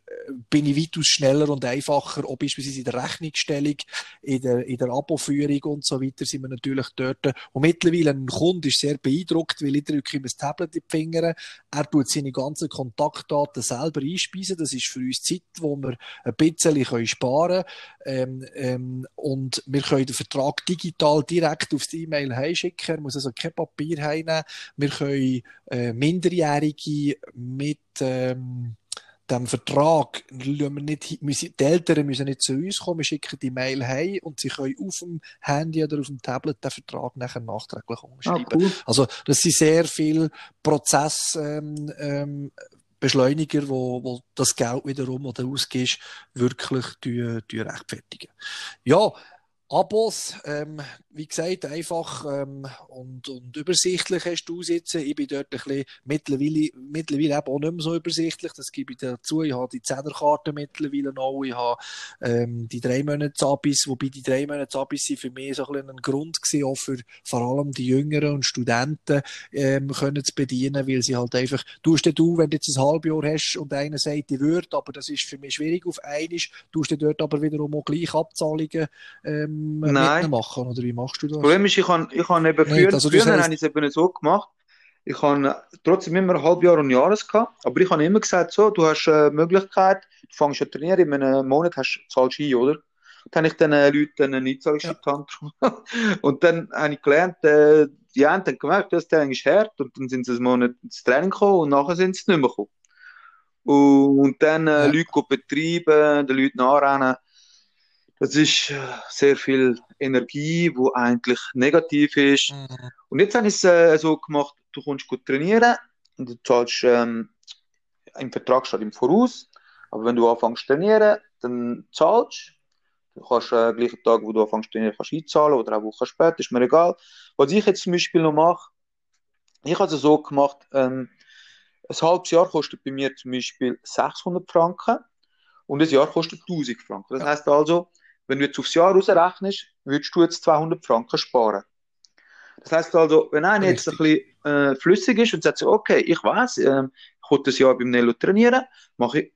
bin ich weitaus schneller und einfacher, auch beispielsweise in der Rechnungsstellung, in der, in der Aboführung und so weiter, sind wir natürlich dort. Und mittlerweile ein Kunde ist sehr beeindruckt, weil ich drücke ihm ein Tablet in die Finger, er tut seine ganzen Kontaktdaten selber einspeisen, das ist für uns Zeit, wo wir ein bisschen sparen können ähm, ähm, und wir können den Vertrag digital direkt aufs E-Mail heimschicken. Er muss also kein Papier heimnehmen. Wir können äh, Minderjährige mit ähm, dem Vertrag wir nicht, müssen, die Eltern müssen nicht zu uns kommen, wir schicken die Mail heim und sie können auf dem Handy oder auf dem Tablet den Vertrag nachher nachträglich unterschreiben. Ah, cool. Also das sind sehr viele Prozesse ähm, ähm, Beschleuniger, wo, wo das Geld wiederum oder ausgehst, wirklich rechtfertigen. Ja, Abos, ähm, wie gesagt, einfach ähm, und, und übersichtlich hast du sitzen. Ich bin dort ein bisschen mittlerweile, mittlerweile eben auch nicht mehr so übersichtlich. Das gebe ich dazu. Ich habe die Zehnerkarte mittlerweile noch. Ich habe ähm, die drei Monate Abis, wobei die drei Monate Abis sind für mich so ein, bisschen ein Grund gewesen, auch für vor allem die Jüngeren und Studenten ähm, können zu bedienen, weil sie halt einfach, du hast du, wenn du jetzt ein halbes Jahr hast und einer sagt, ich würde, aber das ist für mich schwierig auf einisch, du hast dort aber wiederum auch gleich Abzahlungen ähm, mitmachen, oder wie machst du das? Das Problem ist, ich habe ich hab eben früher, Nicht, also früher heißt... habe ich es eben so gemacht, ich habe trotzdem immer ein halbes Jahr und Jahres gehabt, aber ich habe immer gesagt, so, du hast eine Möglichkeit, du fängst an trainieren, in einem Monat hast, zahlst du ein, oder? Dann habe ich den äh, Leuten eine Einzahlungstantrum. Ja. und dann habe ich gelernt, äh, die haben dann gemerkt, das Training ist hart und dann sind sie einen Monat ins Training gekommen und nachher sind sie nicht mehr gekommen. Und dann äh, ja. Leute betreiben, den Leuten nachrennen. Das ist äh, sehr viel Energie, wo eigentlich negativ ist. Mhm. Und jetzt habe ich es äh, so gemacht, du kannst gut trainieren und du zahlst ähm, im Vertrag steht im Voraus. Aber wenn du anfängst zu trainieren, dann zahlst du. kannst äh, gleichen Tag, wo du anfängst zu trainieren, kannst einzahlen oder eine Woche später, ist mir egal. Was ich jetzt zum Beispiel noch mache, ich habe es so gemacht, ähm, ein halbes Jahr kostet bei mir zum Beispiel 600 Franken und ein Jahr kostet 1000 Franken. Das heißt also, wenn du jetzt aufs Jahr rausrechnest, würdest du jetzt 200 Franken sparen. Das heißt also, wenn einer jetzt ein bisschen äh, flüssig ist und sagt so, okay, ich weiß, äh, ich will das Jahr beim Nello trainieren, mache ich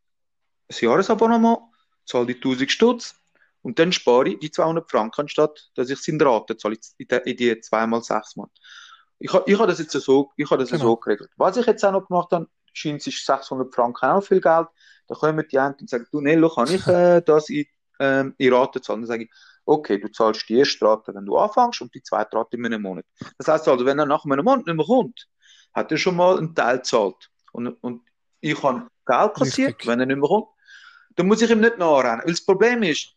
ein Jahresabonnement, zahle die 1000 Stutz und dann spare ich die 200 Franken, anstatt dass ich es in Rate zahle, in die zweimal sechs Monate. Ich, ich habe das jetzt so, ich habe das genau. so geregelt. Was ich jetzt auch noch gemacht habe, scheint es ist 600 Franken auch viel Geld. Da kommen die einen und sagen, du Nello, kann ich äh, das in ähm, in Raten zahlen. Dann sage ich, okay, du zahlst die erste Rate, wenn du anfängst, und die zweite Rate in einem Monat. Das heißt also, wenn er nach einem Monat nicht mehr kommt, hat er schon mal einen Teil gezahlt. Und, und ich habe Geld kassiert, Richtig. wenn er nicht mehr kommt. Dann muss ich ihm nicht nachrennen. Weil das Problem ist,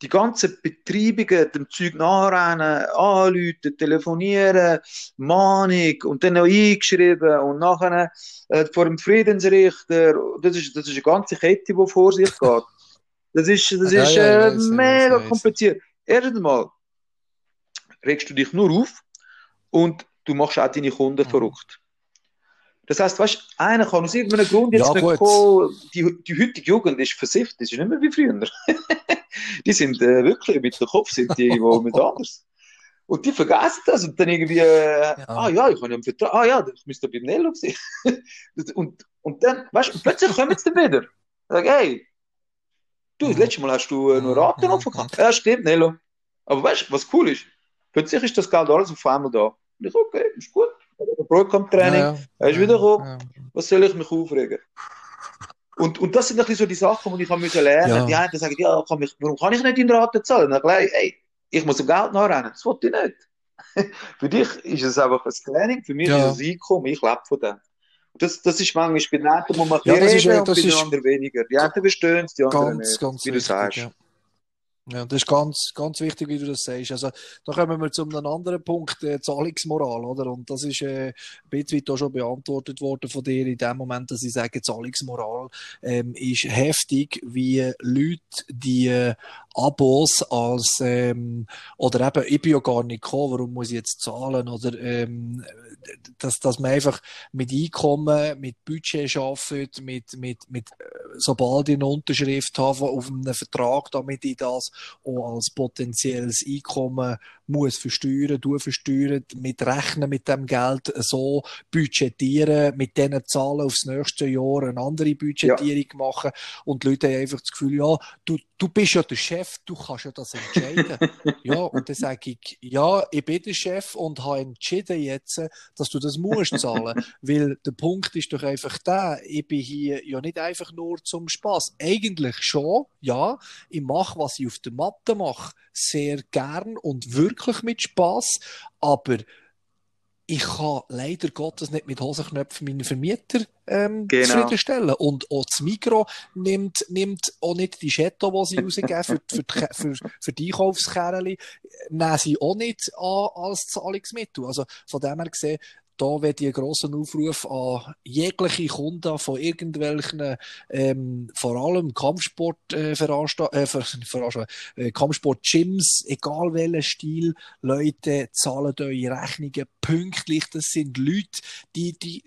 die ganzen Betreibungen, dem Zeug nachrennen, anrufen, telefonieren, Mahnung und dann noch eingeschrieben und nachher äh, vor dem Friedensrichter, das ist, das ist eine ganze Kette, die vor sich geht. Das ist, das ist ja, ja, äh, mega kompliziert. Erstens mal regst du dich nur auf und du machst auch deine Kunden mhm. verrückt. Das heißt, weißt, einer kann aus irgendeinem Grund jetzt ja, nicht kommen, die, die heutige Jugend ist versifft, das ist nicht mehr wie früher. die sind äh, wirklich mit dem Kopf sind die irgendwo mit anders. Und die vergessen das und dann irgendwie, äh, ja. ah ja, ich habe ja einen Vertrag, ah ja, ich müsste bei Nello sein. und, und dann, weißt du, plötzlich kommen sie dann wieder. Sag, hey, Du, das letzte Mal hast du äh, nur Raten aufgehauen. Ja, stimmt, Nello. Aber weißt du, was cool ist? Plötzlich ist das Geld alles auf einmal da. Und ich, okay, ist gut. Der Broadcom-Training, ja, ja. er ist wieder gekommen. Ja. Was soll ich mich aufregen? Und, und das sind ein bisschen so die Sachen, die ich habe müssen lernen. Ja. Die einen sagen, ja, kann mich, warum kann ich nicht in Raten zahlen? Dann gleich, ey, ich muss Geld nachrennen. Das wollte ich nicht. Für dich ist es einfach ein Training, für mich ist es ein Einkommen, ich lebe von dem. Das, das ist manchmal bei den einen, wo man ja, das ist, das und den anderen weniger. Die einen verstehen es, die anderen ganz, nicht, ganz wie du sagst. Ja. Ja, das ist ganz, ganz wichtig, wie du das sagst. Also, da kommen wir zu einem anderen Punkt, äh, Zahlungsmoral, oder? Und das ist, äh, ein bisschen auch schon beantwortet worden von dir in dem Moment, dass ich sage, Zahlungsmoral, ähm, ist heftig, wie Leute, die äh, Abos als, ähm, oder eben, ich bin ja gar nicht gekommen, warum muss ich jetzt zahlen, oder, ähm, dass, dass man einfach mit Einkommen, mit Budget arbeitet, mit, mit, mit, äh, sobald ich eine Unterschrift habe auf einem Vertrag, damit ich das auch als potenzielles Einkommen muss versteuern, du versteuern, mit rechnen mit dem Geld, so budgetieren, mit diesen Zahlen aufs nächste Jahr eine andere Budgetierung ja. machen und die Leute haben einfach das Gefühl, ja, du, du bist ja der Chef, du kannst ja das entscheiden. ja, und dann sage ich, ja, ich bin der Chef und habe entschieden jetzt, dass du das musst zahlen, weil der Punkt ist doch einfach der, ich bin hier ja nicht einfach nur zum Spaß. Eigentlich schon, ja, ich mache, was ich auf der Matte mache, sehr gern und wirklich mit Spaß, aber ich kann leider Gottes nicht mit Hosenknöpfen meinen Vermieter ähm, Genau. zufriedenstellen. Und auch das Mikro nimmt, nimmt auch nicht die Chetto, die sie rausgeben für, für, die, für, für die Einkaufskerli, nehmen sie auch nicht an als Zahlungsmittel. Also von dem her gesehen, da werde ich einen grossen Aufruf an jegliche Kunden von irgendwelchen, ähm, vor allem Kampfsport, äh, Veransta äh, Ver äh, Kampfsport-Gyms, egal welchen Stil, Leute, zahlen eure Rechnungen pünktlich. Das sind Leute, die, die,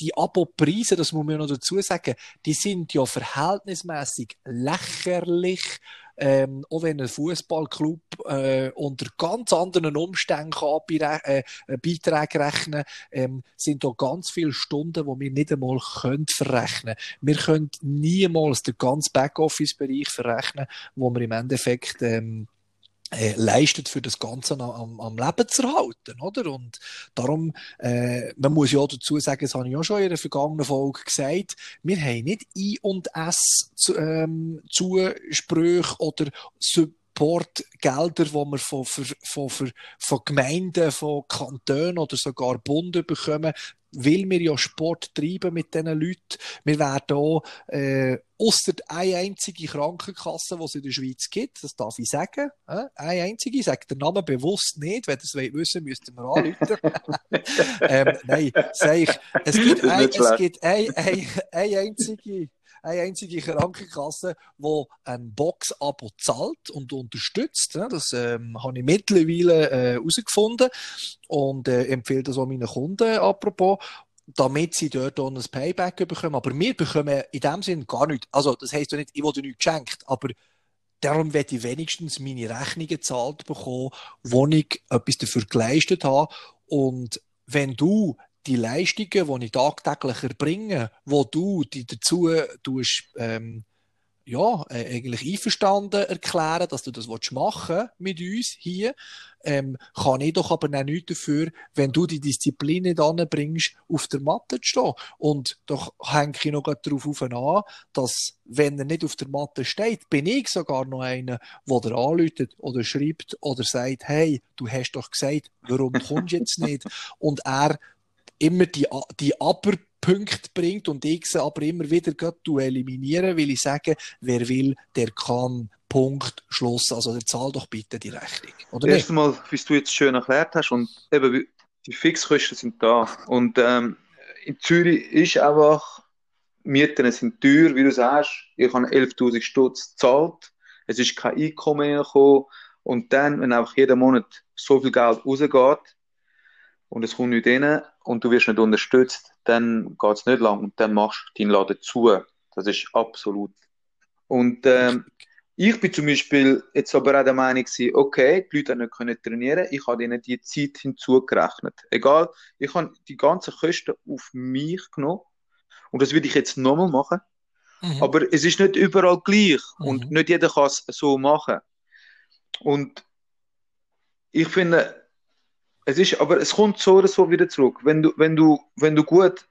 die Abo-Preise, das muss man noch dazu sagen, die sind ja verhältnismäßig lächerlich. Ähm, auch wenn ein Fußballclub äh, unter ganz anderen Umständen kann äh, äh, Beiträge rechnen, ähm, sind da ganz viele Stunden, die wir nicht einmal können verrechnen. Wir können niemals den ganzen Backoffice-Bereich verrechnen, wo wir im Endeffekt ähm, äh, leistet für das Ganze am, am, Leben zu erhalten, oder? Und darum, äh, man muss ja dazu sagen, das habe ich auch schon in der vergangenen Folge gesagt, wir haben nicht I und S zu, ähm, Zusprüche oder Supportgelder, die wir von, von, von, von, Gemeinden, von Kantonen oder sogar Bund bekommen, weil wir ja Sport treiben mit diesen Leuten. Wir werden auch, äh, ausser eine einzige Krankenkasse, die es in der Schweiz gibt, das darf ich sagen, äh, eine einzige, ich sage den Namen bewusst nicht, wenn ihr es wollt wissen müsst ihr mir anrufen. ähm, nein, sag ich, es gibt, ein, es gibt eine, eine, eine einzige eine einzige Krankenkasse, die ein Box-Abo zahlt und unterstützt. ne? Das ähm, habe ich mittlerweile äh, herausgefunden und äh, empfehle das auch meinen Kunden apropos damit sie dort auch ein Payback bekommen. Aber wir bekommen in dem Sinn gar nichts. Also, das heisst ja nicht, ich wurde nichts geschenkt, aber darum werde ich wenigstens meine Rechnungen gezahlt bekommen, wo ich etwas dafür geleistet habe. Und wenn du die Leistungen, die ich tagtäglich erbringe, wo du die dazu tust, ähm, ja, äh, eigentlich einverstanden erklären, dass du das willst machen mit uns hier, ähm, kann ich doch aber auch nichts dafür, wenn du die Disziplin nicht anbringst, auf der Matte zu stehen. Und doch hänge ich noch darauf auf an, dass, wenn er nicht auf der Matte steht, bin ich sogar noch einer, der dir anläutet oder schreibt oder sagt, hey, du hast doch gesagt, warum kommst du jetzt nicht? Und er immer die, die Aber-Punkte bringt und ich sie aber immer wieder eliminieren, weil ich sage, wer will, der kann. Punkt, Schluss. Also, der zahl doch bitte die Rechnung. Oder nicht? Erstmal, wie du jetzt schön erklärt hast, und eben, die Fixkosten sind da. Und ähm, in Zürich ist einfach, Mieten sind teuer, wie du sagst. Ich habe 11.000 Stutz gezahlt. Es ist kein Einkommen reingekommen. Und dann, wenn einfach jeden Monat so viel Geld rausgeht und es kommt nicht rein und du wirst nicht unterstützt, dann geht es nicht lang und dann machst du deinen Laden zu. Das ist absolut. Und ähm, ich bin zum Beispiel jetzt aber auch der Meinung okay, die Leute haben nicht können trainieren, ich habe ihnen die Zeit hinzugerechnet. Egal, ich habe die ganzen Kosten auf mich genommen und das würde ich jetzt nochmal machen. Mhm. Aber es ist nicht überall gleich und Mhm. nicht jeder kann es so machen. Und ich finde, es ist, aber es kommt so oder so wieder zurück. Wenn du, wenn du, wenn du gut,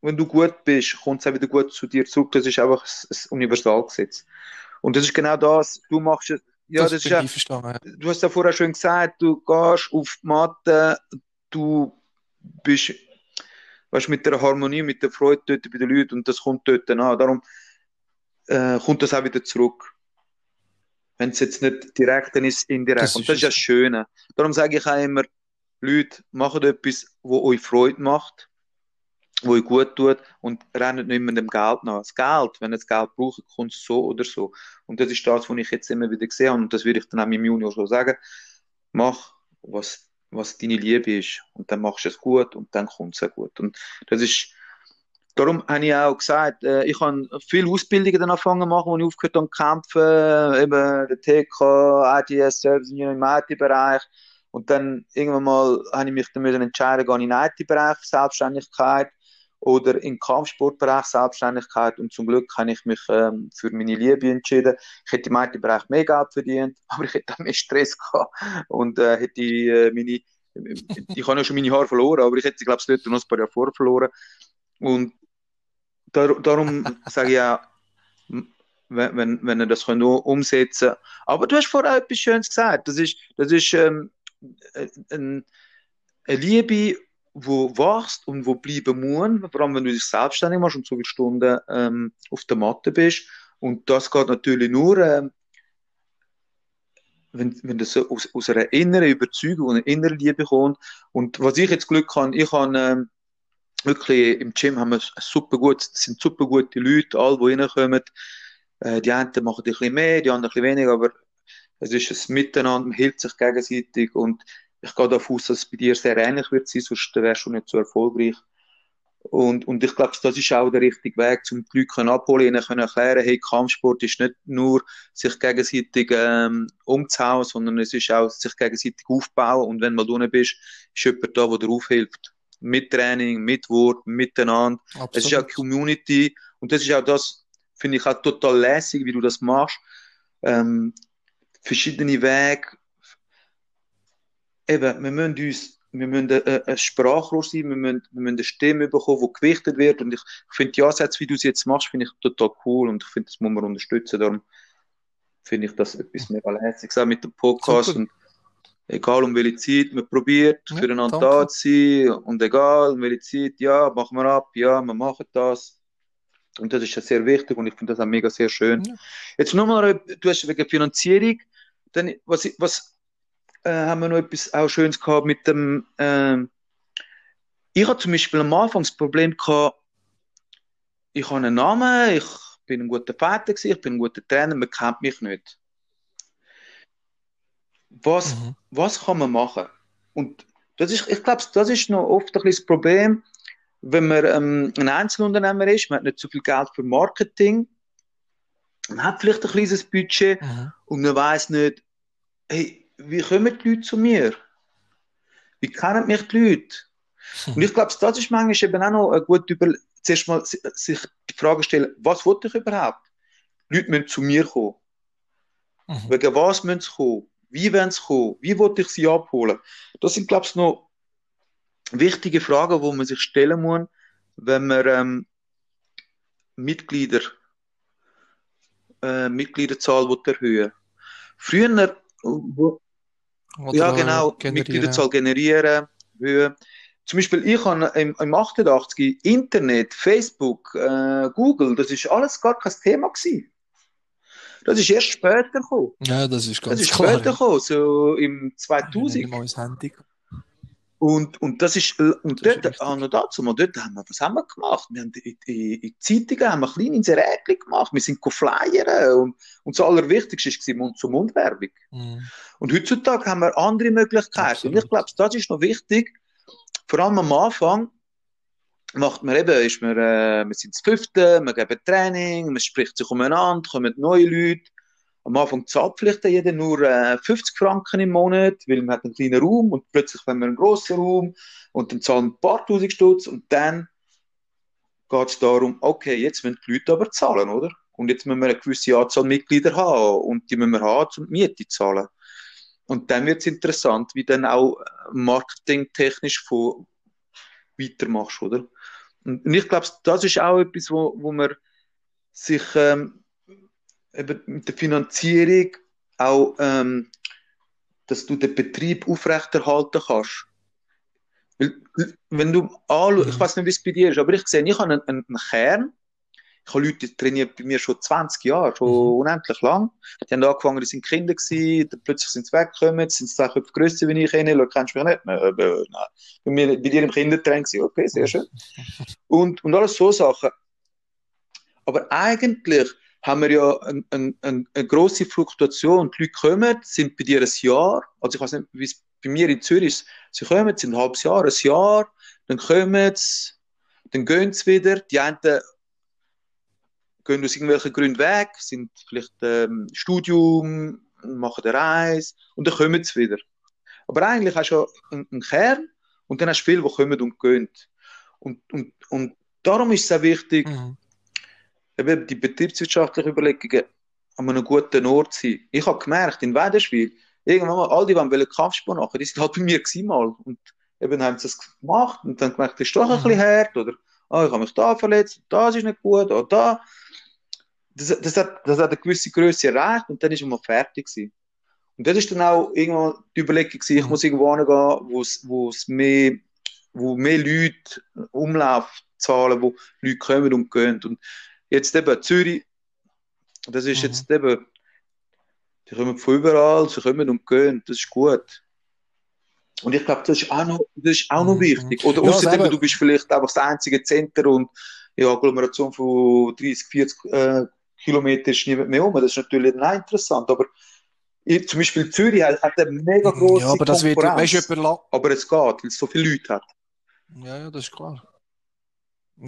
wenn du gut bist, kommt es auch wieder gut zu dir zurück. Das ist einfach ein Universalgesetz. Und das ist genau das. Du machst es, ja, das, ist bin ja, verstanden. du hast ja vorher schon gesagt, du gehst auf die Matte, du bist, weißt, mit der Harmonie, mit der Freude dort bei den Leuten und das kommt dort an. Darum äh, kommt das auch wieder zurück. Wenn es jetzt nicht direkt, dann ist es indirekt. Das und ist das ist das Schöne. Darum sage ich auch immer, Leute, macht etwas, wo euch Freude macht, wo euch gut tut und rennt nicht immer dem Geld nach. Das Geld, wenn ihr das Geld braucht, kommt es so oder so. Und das ist das, was ich jetzt immer wieder habe und das würde ich dann auch meinem Junior so sagen. Mach, was, was deine Liebe ist und dann machst du es gut und dann kommt es auch gut. Und das ist, darum habe ich auch gesagt, äh, ich habe viele Ausbildungen dann angefangen zu machen, wo ich aufgehört habe zu kämpfen, eben der TK, ITS, Service Engineering im IT-Bereich. Und dann irgendwann mal habe ich mich dann entscheiden, gehe in den IT-Bereich, Selbstständigkeit oder den Kampfsportbereich, Selbstständigkeit. Und zum Glück habe ich mich ähm, für meine Liebe entschieden. Ich hätte im IT-Bereich mehr Geld verdient, aber ich hätte auch mehr Stress gehabt und äh, hätte äh, meine, ich habe ja schon meine Haare verloren, aber ich hätte, glaube ich, dort noch ein paar Jahre vorher verloren. Und dar darum sage ich auch, wenn, wenn, wenn ihr das könnt umsetzen. Aber du hast vorher etwas Schönes gesagt. Das ist, das ist ähm, eine Liebe wo wächst und wo bleiben muss, vor allem wenn du dich selbstständig machst und so viele Stunden ähm, auf der Matte bist. Und das geht natürlich nur, ähm, wenn, wenn das aus, aus einer inneren Überzeugung und einer inneren Liebe kommt. Und was ich jetzt Glück habe, ich habe ähm, wirklich im Gym haben wir super gut, sind super gute Leute, alle, die reinkommen. Äh, die einen machen ein bisschen mehr, die anderen ein bisschen weniger, aber es ist ein Miteinander, man hilft sich gegenseitig und ich gehe davon aus, dass es bei dir sehr ähnlich wird sein, sonst wärst du nicht so erfolgreich. Und, und ich glaube, das ist auch der richtige Weg, um die Leute abholen, ihnen können erklären, hey, Kampfsport ist nicht nur sich gegenseitig ähm, umzuhauen, sondern es ist auch sich gegenseitig aufbauen. Und wenn du mal unten bist, ist jemand da, der dir aufhilft. Mit Training, mit Wort, miteinander. Absolut. Es ist auch Community. Und das ist auch das, finde ich auch total lässig, wie du das machst. Ähm, verschiedene Wege, eben, wir müssen uns, wir müssen ein, ein Sprachrohr sein, wir müssen, wir müssen eine Stimme bekommen, die gewichtet wird. Und ich, ich finde die Ansätze, wie du es jetzt machst, finde ich total cool und ich finde, das muss man unterstützen. Darum finde ich das etwas mega lässig. Auch mit dem Podcast Super. und egal um welche Zeit, man probiert, ja, füreinander da zu sein und egal um welche Zeit, ja, machen wir ab, ja, wir machen das. Und das ist ja sehr wichtig und ich finde das auch mega sehr schön. Ja. Jetzt nochmal, du hast wegen Finanzierung, dann, was, was äh, haben wir noch etwas auch Schönes gehabt mit dem. Äh, ich hatte zum Beispiel am Anfang das Problem gehabt, ich habe einen Namen, ich bin ein guter Vater, gewesen, ich bin ein guter Trainer, man kennt mich nicht. Was, mhm. was kann man machen? Und das ist, ich glaube, das ist noch oft ein das Problem, wenn man ähm, ein Einzelunternehmer ist, man hat nicht so viel Geld für Marketing, man hat vielleicht ein kleines Budget mhm. und man weiß nicht, hey, wie kommen die Leute zu mir? Wie kennen mich die Leute? Und ich glaube, das ist manchmal eben auch noch gut über, zuerst mal sich die Frage stellen, was wollte ich überhaupt? Die Leute müssen zu mir kommen. Mhm. Wegen was müssen sie kommen? Wie wollen sie kommen? Wie wollte ich sie abholen? Das sind, glaube ich, noch wichtige Fragen, die man sich stellen muss, wenn man ähm, Mitglieder, äh, Mitgliederzahl erhöhen Früher, wo, ja, genau. Generieren. Mitgliederzahl generieren, Höhe. Zum Beispiel, ich habe im, im 88 Internet, Facebook, äh, Google, das ist alles gar kein Thema gewesen. Das ist erst später gekommen. Ja, das ist ganz Das ist klar. später gekommen, so im 2000. Ja, Handy. Und, und das ist, äh, und das dort, auch noch dazu, mal dort haben wir, was haben wir gemacht? Wir haben in, in, in Zeitungen haben wir kleine Inserätchen gemacht, wir sind flyern und, und das Allerwichtigste war Mund-zu-Mund-Werbung. Mhm. Und heutzutage haben wir andere Möglichkeiten. Absolut. Und ich glaube, das ist noch wichtig, vor allem am Anfang, macht man eben, ist man, äh, wir sind das Fünfte, wir geben Training, man spricht sich umeinander, kommen neue Leute, am Anfang zahlt vielleicht jeder nur äh, 50 Franken im Monat, weil man hat einen kleinen Raum und plötzlich haben wir einen grossen Raum und dann zahlen ein paar tausend Stutz und dann geht es darum, okay, jetzt müssen die Leute aber zahlen, oder? Und jetzt müssen wir eine gewisse Anzahl Mitglieder haben und die müssen wir haben, um die Miete zahlen. Und dann wird es interessant, wie dann auch marketingtechnisch von weitermachst, oder? Und ich glaube, das ist auch etwas, wo, wo man sich ähm, eben mit der Finanzierung auch, ähm, dass du den Betrieb aufrechterhalten kannst. Weil, wenn du anschaust, ich weiß nicht, wie es bei dir ist, aber ich sehe, ich habe einen, einen Kern, ich habe Leute trainiert bei mir schon 20 Jahre, schon mhm. unendlich lang. Die haben angefangen, die sind Kinder gewesen, dann plötzlich sind sie weggekommen, jetzt sind sie zwei Köpfe grösser wie ich, Enel, kennst du mich nicht mehr, aber, nein. Bei, mir, bei dir im Kindertraining okay, sehr schön. Und, und alles so Sachen. Aber eigentlich haben wir ja eine, eine, eine grosse Fluktuation. Die Leute kommen, sind bei dir ein Jahr, also ich weiß nicht, wie es bei mir in Zürich ist, sie kommen, sind ein halbes Jahr, ein Jahr, dann kommen sie, dann gehen sie wieder. Die einen gehen aus irgendwelchen Gründen weg, sind vielleicht ähm, Studium, machen eine Reise und dann kommen sie wieder. Aber eigentlich hast du ja einen, einen Kern und dann hast du viele, die kommen und gehen. Und, und, und darum ist es auch wichtig, mhm eben die betriebswirtschaftlichen Überlegungen an einem guten Ort sein. Ich habe gemerkt, in Wäderschwil, irgendwann mal, all die wollen Kampfsport machen, die sind halt bei mir gewesen mal. Und eben haben sie das gemacht und dann gemerkt, das ist doch ein mhm. bisschen hart, oder, oh, ich habe mich da verletzt, das ist nicht gut, oder da. Das, das, hat, das hat eine gewisse Größe erreicht und dann ist man fertig gewesen. Und das ist dann auch irgendwann die Überlegung gewesen, ich mhm. muss irgendwo hingehen, wo es, mehr wo mehr Leute, Umlaufzahlen, wo Leute kommen und gehen. Und jetzt eben Zürich, das ist mhm. jetzt eben, die kommen von überall, sie kommen und gehen, das ist gut. Und ich glaube, das ist auch noch, das ist auch noch mhm. wichtig. Oder ja, außerdem, du bist vielleicht einfach das einzige Zentrum und ja, Agglomeration von 30, 40 äh, Kilometern ist niemand mehr um. Das ist natürlich nicht interessant, aber ich, zum Beispiel Zürich hat, hat eine mega große ja, aber das wird, weißt, aber es geht, weil es so viele Leute hat. Ja, ja, das ist klar.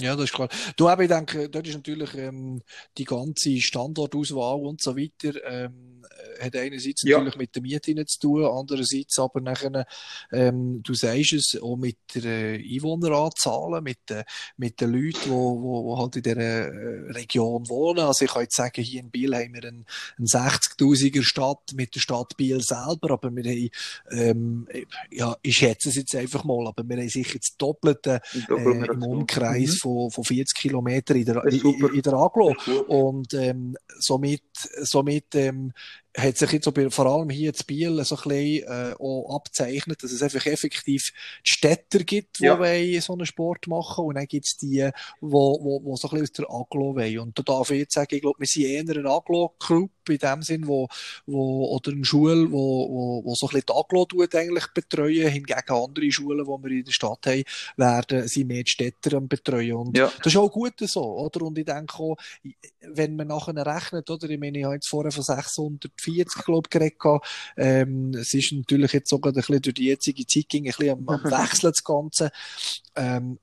Ja, das ist klar. Du, aber ich denke, dort ist natürlich ähm, die ganze Standortauswahl und so weiter, ähm, hat einerseits ja. natürlich mit der Miete zu tun, andererseits aber nachher, ähm, du sagst es, auch mit der äh, Einwohneranzahl, mit, äh, mit den Leuten, wo, wo, wo halt in dieser äh, Region wohnen. Also ich kann jetzt sagen, hier in Biel haben wir eine, eine 60.000er Stadt mit der Stadt Biel selber, aber wir haben, ähm, ja, ich schätze es jetzt einfach mal, aber wir haben sicher das Doppelte äh, im Umkreis mhm von, von 40 Kilometern in der, in, in der Aglo. Und ähm, somit, somit ähm, hat sich jetzt vor allem hier in Biel so ein bisschen äh, auch abzeichnet, dass es einfach effektiv die Städter gibt, die ja. so einen Sport machen und dann gibt es die, wo, wo, wo so ein bisschen aus der Aglo wollen. Und da darf ich jetzt sagen, ich glaube, wir sind eher ein Aglo-Club in dem Sinn, wo, wo, oder eine Schule, wo, wo, wo so ein bisschen die Aglo tut eigentlich betreuen, hingegen andere Schulen, die wir in der Stadt haben, werden sie mehr die Städter betreuen. Und ja. das ist auch gut so, oder? Und ich denke auch, wenn man nachher rechnet, oder? Ich meine, ich habe jetzt vorher von 600 40, glaube ich, geredet. Ähm, es ist natürlich jetzt sogar ein bisschen durch die jetzige Zeit ging ein bisschen am, am Wechseln, das Ganze. Ähm,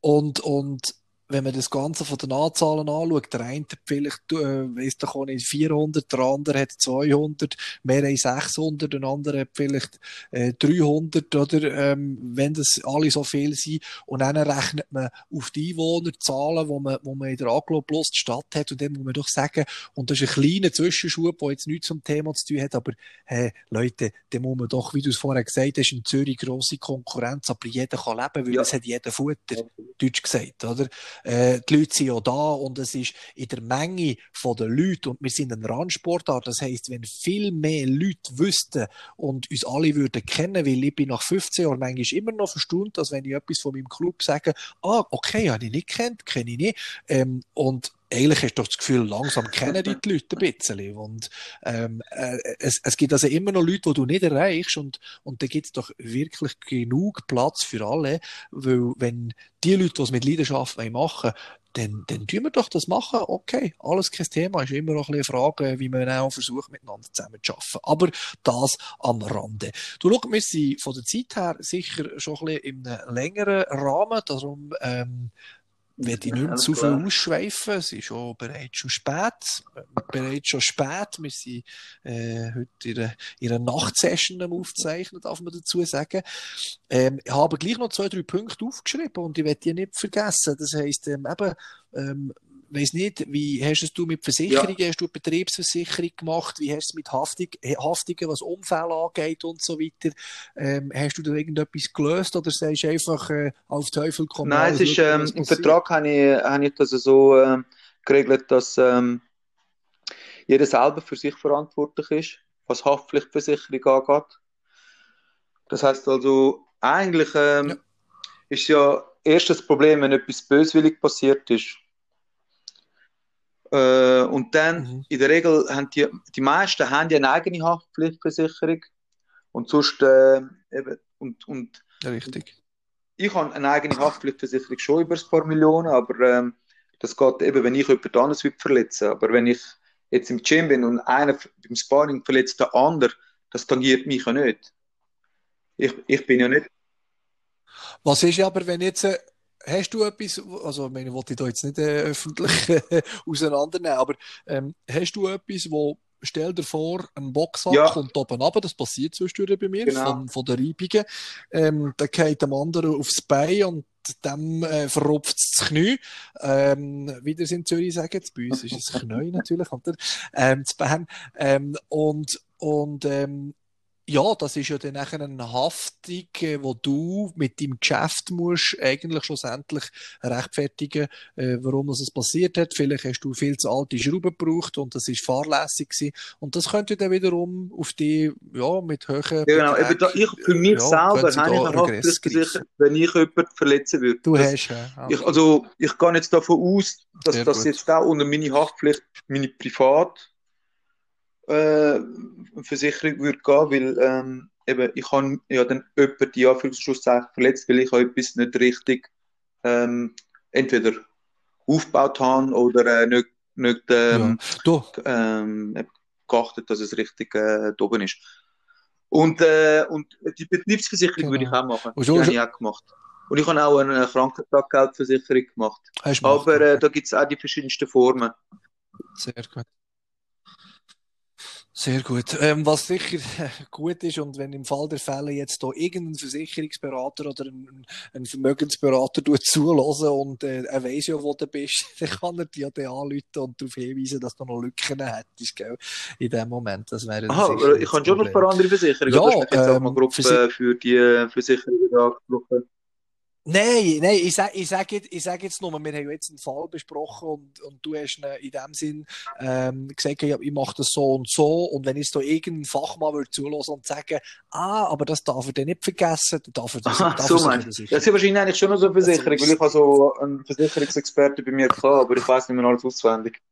und, und wenn man das Ganze von den Anzahlen anschaut, der eine hat vielleicht, äh, weiss doch auch nicht, 400, der andere hat 200, mehr als 600, der andere hat vielleicht äh, 300, oder, ähm, wenn das alle so viel sind. Und dann rechnet man auf die Einwohnerzahlen, wo man, wo man in der Aglo plus die Stadt hat, und dann muss man doch sagen, und das ist ein kleiner Zwischenschub, der jetzt nichts zum Thema zu tun hat, aber, hey, Leute, dann muss man doch, wie du es vorher gesagt hast, in Zürich grosse Konkurrenz, aber jeder kann leben, weil ja. es hat jeder Futter, ja. deutsch gesagt, oder? Äh, die Leute sind ja da und es ist in der Menge von den Leuten und wir sind ein Randsportart. Das heisst, wenn viel mehr Leute wüssten und uns alle würden kennen, weil ich bin nach 15 Jahren manchmal immer noch verstanden, dass wenn ich etwas von meinem Club sage, ah, okay, habe ich nicht kennt, kenne ich nicht. Ähm, und eigentlich hast du doch das Gefühl, langsam kennen die, Leute ein bisschen. Und ähm, äh, es, es gibt also immer noch Leute, die du nicht erreichst und, und da gibt es doch wirklich genug Platz für alle, weil wenn die Leute, die es mit Leidenschaft machen dann, dann tun wir doch das machen. Okay, alles kein Thema. Ist immer noch eine Frage, wie man auch versucht, miteinander zusammen zu arbeiten. Aber das am Rande. Du schau, wir sind von der Zeit her sicher schon ein bisschen einem längeren Rahmen. Darum ähm, werde ich nicht mehr zu viel ausschweifen. Es ist schon bereits schon spät. Bereits schon spät. Wir sind äh, heute in einer, in einer Nachtsession am Aufzeichnen, darf man dazu sagen. Ähm, ich habe gleich noch zwei, drei Punkte aufgeschrieben und ich werde die nicht vergessen. Das heisst, ähm, eben, ähm, weiß nicht, wie hast du mit Versicherungen, ja. hast du Betriebsversicherung gemacht, wie hast du es mit Haftung, Haftungen, was Unfälle angeht und so weiter, ähm, hast du da irgendetwas gelöst oder sagst du einfach äh, auf Teufel komm Nein, es ist, ähm, im Vertrag habe ich, habe ich das so äh, geregelt, dass ähm, jeder selber für sich verantwortlich ist, was Haftpflichtversicherung angeht. Das heißt also, eigentlich ähm, ja. ist ja erst das Problem, wenn etwas böswillig passiert ist, äh, und dann, mhm. in der Regel, haben die, die meisten haben ja eine eigene Haftpflichtversicherung. Und sonst, äh, eben, und, und. Richtig. Ich habe eine eigene Haftpflichtversicherung schon über ein paar Millionen, aber ähm, das geht eben, wenn ich jemand anderes verletze. Aber wenn ich jetzt im Gym bin und einer beim Sparring verletzt der andere, das tangiert mich ja nicht. Ich, ich bin ja nicht. Was ist aber, wenn jetzt äh, hast du etwas, also ich meine, wollte ich da jetzt nicht äh, öffentlich äh, auseinandernehmen, aber ähm, hast du etwas, wo stell dir vor, ein Boxsack ja. kommt oben runter, das passiert zwischendurch bei mir, genau. von, von der Reibungen, ähm, dann geht dem anderen aufs Bein und dem äh, verrupft das Knie. Ähm, wie das in Zürich sagen, bei uns ist es Knie natürlich, oder? Ähm, zu Bern. Ähm, und und ähm, ja, das ist ja dann nachher eine Haftung, äh, wo du mit deinem Geschäft musst eigentlich schlussendlich rechtfertigen, äh, warum das passiert hat. Vielleicht hast du viel zu alte Schrauben gebraucht und das ist fahrlässig gewesen. Und das könnte dann wiederum auf die, ja, mit höheren Ja, genau. Da, ich, für mich ja, selber habe ich eine Haftpflichtversicherung, wenn ich jemanden verletzen würde. Du Das, hast, ja. ich, also, ich gehe jetzt davon aus, dass das jetzt auch unter meine Haftpflicht, meine Privat, äh, Versicherung würde gehen, weil ähm, eben, ich habe ja dann jemanden die Anführungszeichen verletzt, weil ich auch etwas nicht richtig ähm, entweder aufgebaut habe oder äh, nicht, nicht ähm, ja. Ähm, geachtet, dass es richtig äh, oben ist. Und, äh, und die Betriebsversicherung würde ich Genau. auch machen. Und Die so- habe ich auch gemacht. Und ich habe auch eine Krankentaggeldversicherung gemacht. Aber äh, da gibt es auch die verschiedensten Formen. Sehr gut. Sehr gut. Ähm, was sicher gut ist, und wenn im Fall der Fälle jetzt da irgendein Versicherungsberater oder ein, ein Vermögensberater zulassen und äh, er weiss ja, wo du bist, dann kann er ja dann anrufen und darauf hinweisen, dass du noch Lücken hättest, gell? In dem Moment. Das wäre Aha, ich habe schon noch ein paar andere Versicherungen. Ja? Hast du jetzt auch mal ähm, äh, für die Versicherungen angesprochen? Nein, nein, ich sage ich sag jetzt, ich sag jetzt nur, wir haben ja jetzt einen Fall besprochen und, und du hast in dem Sinn ähm, gesagt, ja, ich mache das so und so und wenn jetzt da irgendein Fachmann würde zulassen und sagen, ah, aber das darf er dann nicht vergessen, dann darf er das, Aha, darf so meinst. Das ist wahrscheinlich eigentlich schon noch so eine Versicherung, weil ich habe so einen Versicherungsexperte bei mir gehabt, aber ich weiß nicht mehr alles auswendig.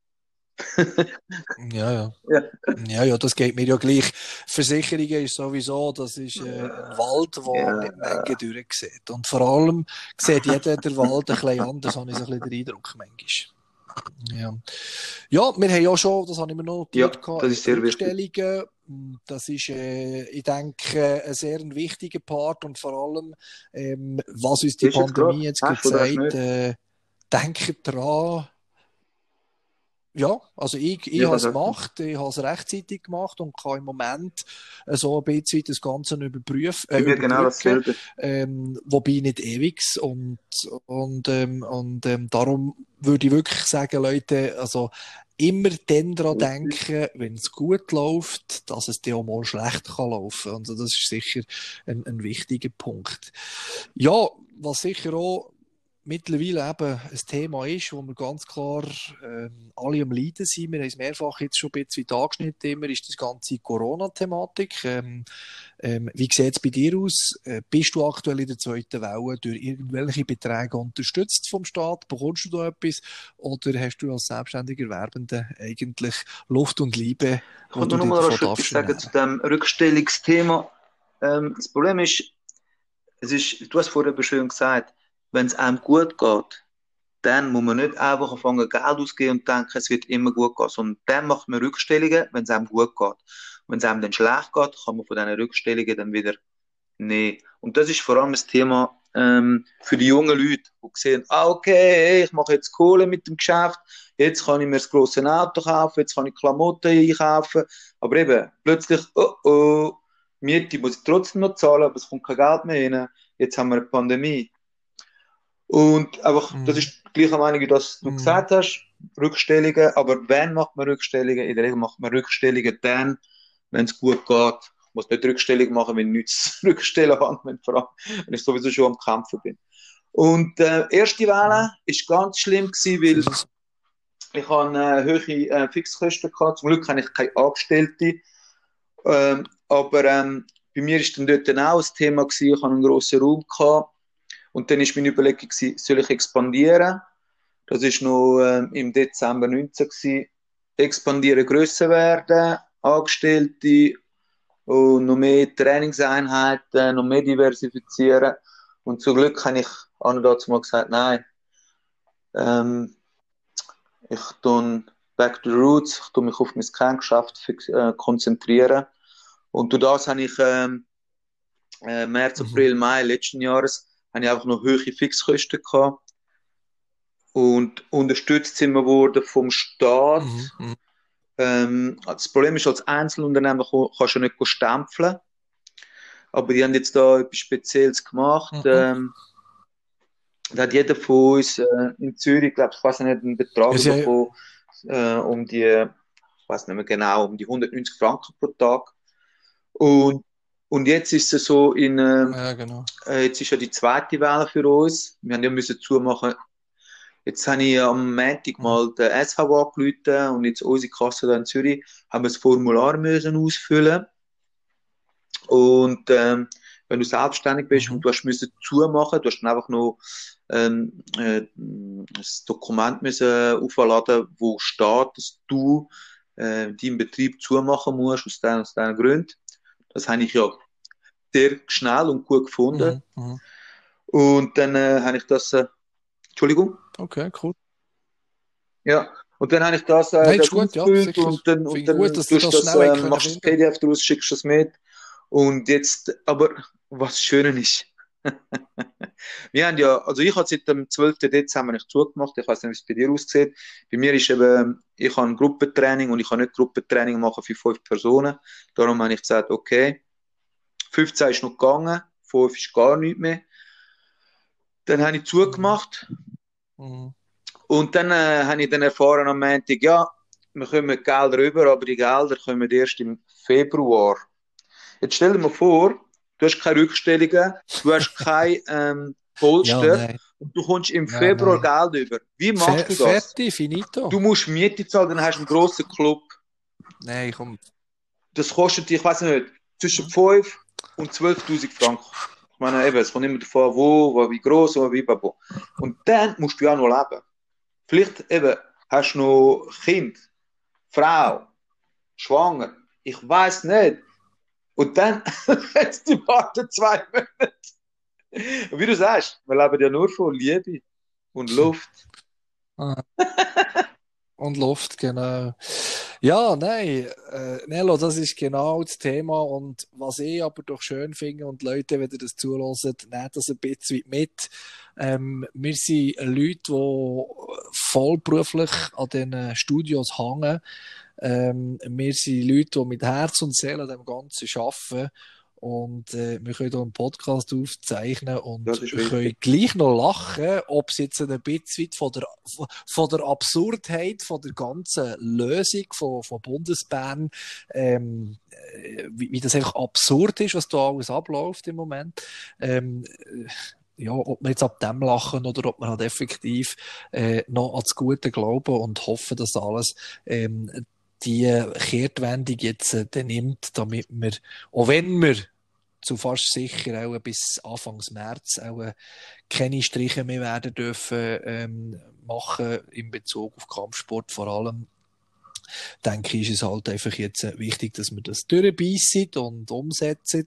ja, ja. Ja. Ja, ja, das geht mir ja gleich. Versicherungen ist sowieso, das ist äh, ein Wald, der Ja. nicht Menge durchsieht. Und vor allem sieht jeder den Wald ein bisschen anders, habe ich so ein bisschen den Eindruck manchmal. Ja. ja, wir haben ja schon, das habe ich mir noch Ja, notiert, gehabt, das ist sehr wichtig. Das ist, äh, ich denke, ein sehr ein wichtiger Part und vor allem, ähm, was uns die Ist Pandemie gerade? jetzt das gezeigt, nicht? äh, denkt dran, ja, also ich, ich Ja, habe es das- gemacht, ich habe es rechtzeitig gemacht und kann im Moment äh, so ein bisschen das Ganze überprüfen, äh, mir genau dasselbe. ähm, wobei nicht ewig und, und, ähm, und ähm, darum würde ich wirklich sagen, Leute, also immer dann daran denken, wenn es gut läuft, dass es dir auch mal schlecht kann laufen. Also das ist sicher ein, ein wichtiger Punkt. Ja, was sicher auch mittlerweile eben ein Thema ist, wo wir ganz klar ähm, alle am Leiden sind. Wir haben es mehrfach jetzt schon ein bisschen angeschnitten, immer, ist die ganze Corona-Thematik. Ähm, ähm, wie sieht es bei dir aus? Äh, bist du aktuell in der zweiten Welle durch irgendwelche Beträge unterstützt vom Staat? Bekommst du da etwas? Oder hast du als selbstständiger Werbender eigentlich Luft und Liebe, Ich wo wollte nur noch mal etwas darfst sagen zu dem Rückstellungsthema. Ähm, das Problem ist, es ist, du hast vorher schön gesagt, wenn es einem gut geht, dann muss man nicht einfach anfangen, Geld auszugeben und denken, es wird immer gut gehen, sondern dann macht man Rückstellungen, wenn es einem gut geht. Wenn es einem dann schlecht geht, kann man von diesen Rückstellungen dann wieder nehmen. Und das ist vor allem das Thema ähm, für die jungen Leute, die sehen, ah, okay, ich mache jetzt Kohle mit dem Geschäft, jetzt kann ich mir das grosse Auto kaufen, jetzt kann ich Klamotten einkaufen, aber eben, plötzlich, oh oh, Miete muss ich trotzdem noch zahlen, aber es kommt kein Geld mehr rein, jetzt haben wir eine Pandemie. Und einfach, Mhm. das ist die gleiche Meinung, wie das du Mhm. gesagt hast, Rückstellungen, aber wenn macht man Rückstellungen? In der Regel macht man Rückstellungen dann, wenn es gut geht. Ich muss nicht Rückstellungen machen, wenn ich nichts rückstellen habe, wenn, allem, wenn ich sowieso schon am Kämpfen bin. Und äh, erste Welle ist ganz schlimm gewesen, weil ist- ich habe äh, hohe äh, Fixkosten gehabt. Zum Glück habe ich keine Angestellte. Ähm, aber ähm, bei mir ist dann dort dann auch ein Thema gewesen. Ich habe einen grossen Raum gehabt. Und dann ist meine Überlegung gewesen, soll ich expandieren? Das ist noch ähm, im Dezember 19 gewesen. Expandieren, grösser werden, Angestellte und noch mehr Trainingseinheiten, noch mehr diversifizieren. Und zum Glück habe ich an und dazu mal gesagt, nein, ähm, ich tue back to the roots, ich tue mich auf mein Kerngeschäft äh, konzentrieren. Und durch das habe ich ähm, äh, März, Mhm. April, Mai letzten Jahres habe ich einfach noch hohe Fixkosten gehabt. Und unterstützt sind wir worden vom Staat. Mhm, mhm. Ähm, das Problem ist, als Einzelunternehmer kannst du nicht stempeln. Aber die haben jetzt da etwas Spezielles gemacht. Mhm. Ähm, da hat jeder von uns äh, in Zürich, glaube ich, weiß nicht, einen Betrag ja- bekommen, äh, um die, ich weiß nicht mehr genau, um die 190 Franken pro Tag. Und Und jetzt ist es so in, äh, Ja, genau. äh, jetzt ist ja die zweite Welle für uns. Wir haben ja müssen zumachen. Jetzt habe ich am Montag Mhm. mal den SVW angerufen und jetzt unsere Kasse da in Zürich haben wir das Formular müssen ausfüllen. Und ähm, wenn du selbstständig bist Mhm. und du hast müssen zumachen, du hast dann einfach noch ähm, äh, das Dokument müssen aufladen, wo steht, dass du äh, deinen Betrieb zumachen musst aus diesen, aus diesen Gründen. Das habe ich ja sehr schnell und gut gefunden. Mhm. Mhm. Und dann äh, habe ich das, äh, Entschuldigung, Okay, cool. ja, und dann habe ich das, äh, Nein, das gut, ja, und dann, und dann gut, dass du das das, äh, machst das. PDF daraus, schickst das mit. Und jetzt, aber was schön ist, wir haben ja, also ich habe seit dem 12. Dezember nicht zugemacht, ich weiß nicht, wie es bei dir aussieht. Bei mir ist eben, ich habe ein Gruppentraining und ich kann nicht Gruppentraining machen für fünf Personen. Darum habe ich gesagt, okay, 15 ist noch gegangen, 5 ist gar nicht mehr. Dann habe ich zugemacht Mhm. und dann äh, habe ich dann erfahren am Montag, ja, wir kommen Gelder rüber, aber die Gelder kommen erst im Februar. Jetzt stell dir mal vor, du hast keine Rückstellungen, du hast kein ähm, Ja, Polster nein. und du kommst im Ja, Februar nein. Geld über. Wie Fe machst du das? fertig, finito. Du musst Miete zahlen, dann hast du einen grossen Club. Nein, komm. Das kostet dich, ich weiß nicht, zwischen 5 und 12.000 Franken. Ich meine, eben, es kommt immer davon, wo, wo wie groß und wie babo. Und dann musst du ja noch leben. Vielleicht eben hast du noch Kind, Frau, schwanger. Ich weiß nicht. Und dann jetzt die warten zwei Monate. Und wie du sagst, wir leben ja nur von Liebe und Luft. Und Luft, genau. Ja, nein, äh, Nello, das ist genau das Thema. Und was ich aber doch schön finde, und Leute, wenn ihr das zulassen, nehmt das ein bisschen mit. Ähm, wir sind Leute, die vollberuflich an den Studios hängen. Ähm, wir sind Leute, die mit Herz und Seele an dem Ganzen arbeiten. Und äh, wir können hier einen Podcast aufzeichnen und Das können gleich noch lachen, ob es jetzt ein bisschen von der, von der Absurdheit von der ganzen Lösung von, von Bundesbahn, ähm, äh, wie, wie das einfach absurd ist, was da alles abläuft im Moment. Ähm, äh, ja, ob wir jetzt ab dem lachen oder ob wir halt effektiv äh, noch ans Gute glauben und hoffen, dass alles ähm, die Kehrtwendung jetzt äh, nimmt, damit wir, auch wenn wir zu fast sicher auch bis Anfangs März auch äh, keine Striche mehr werden dürfen ähm, machen in Bezug auf Kampfsport vor allem, denke ich, ist es halt einfach jetzt äh, wichtig, dass wir das durchbeissen und umsetzen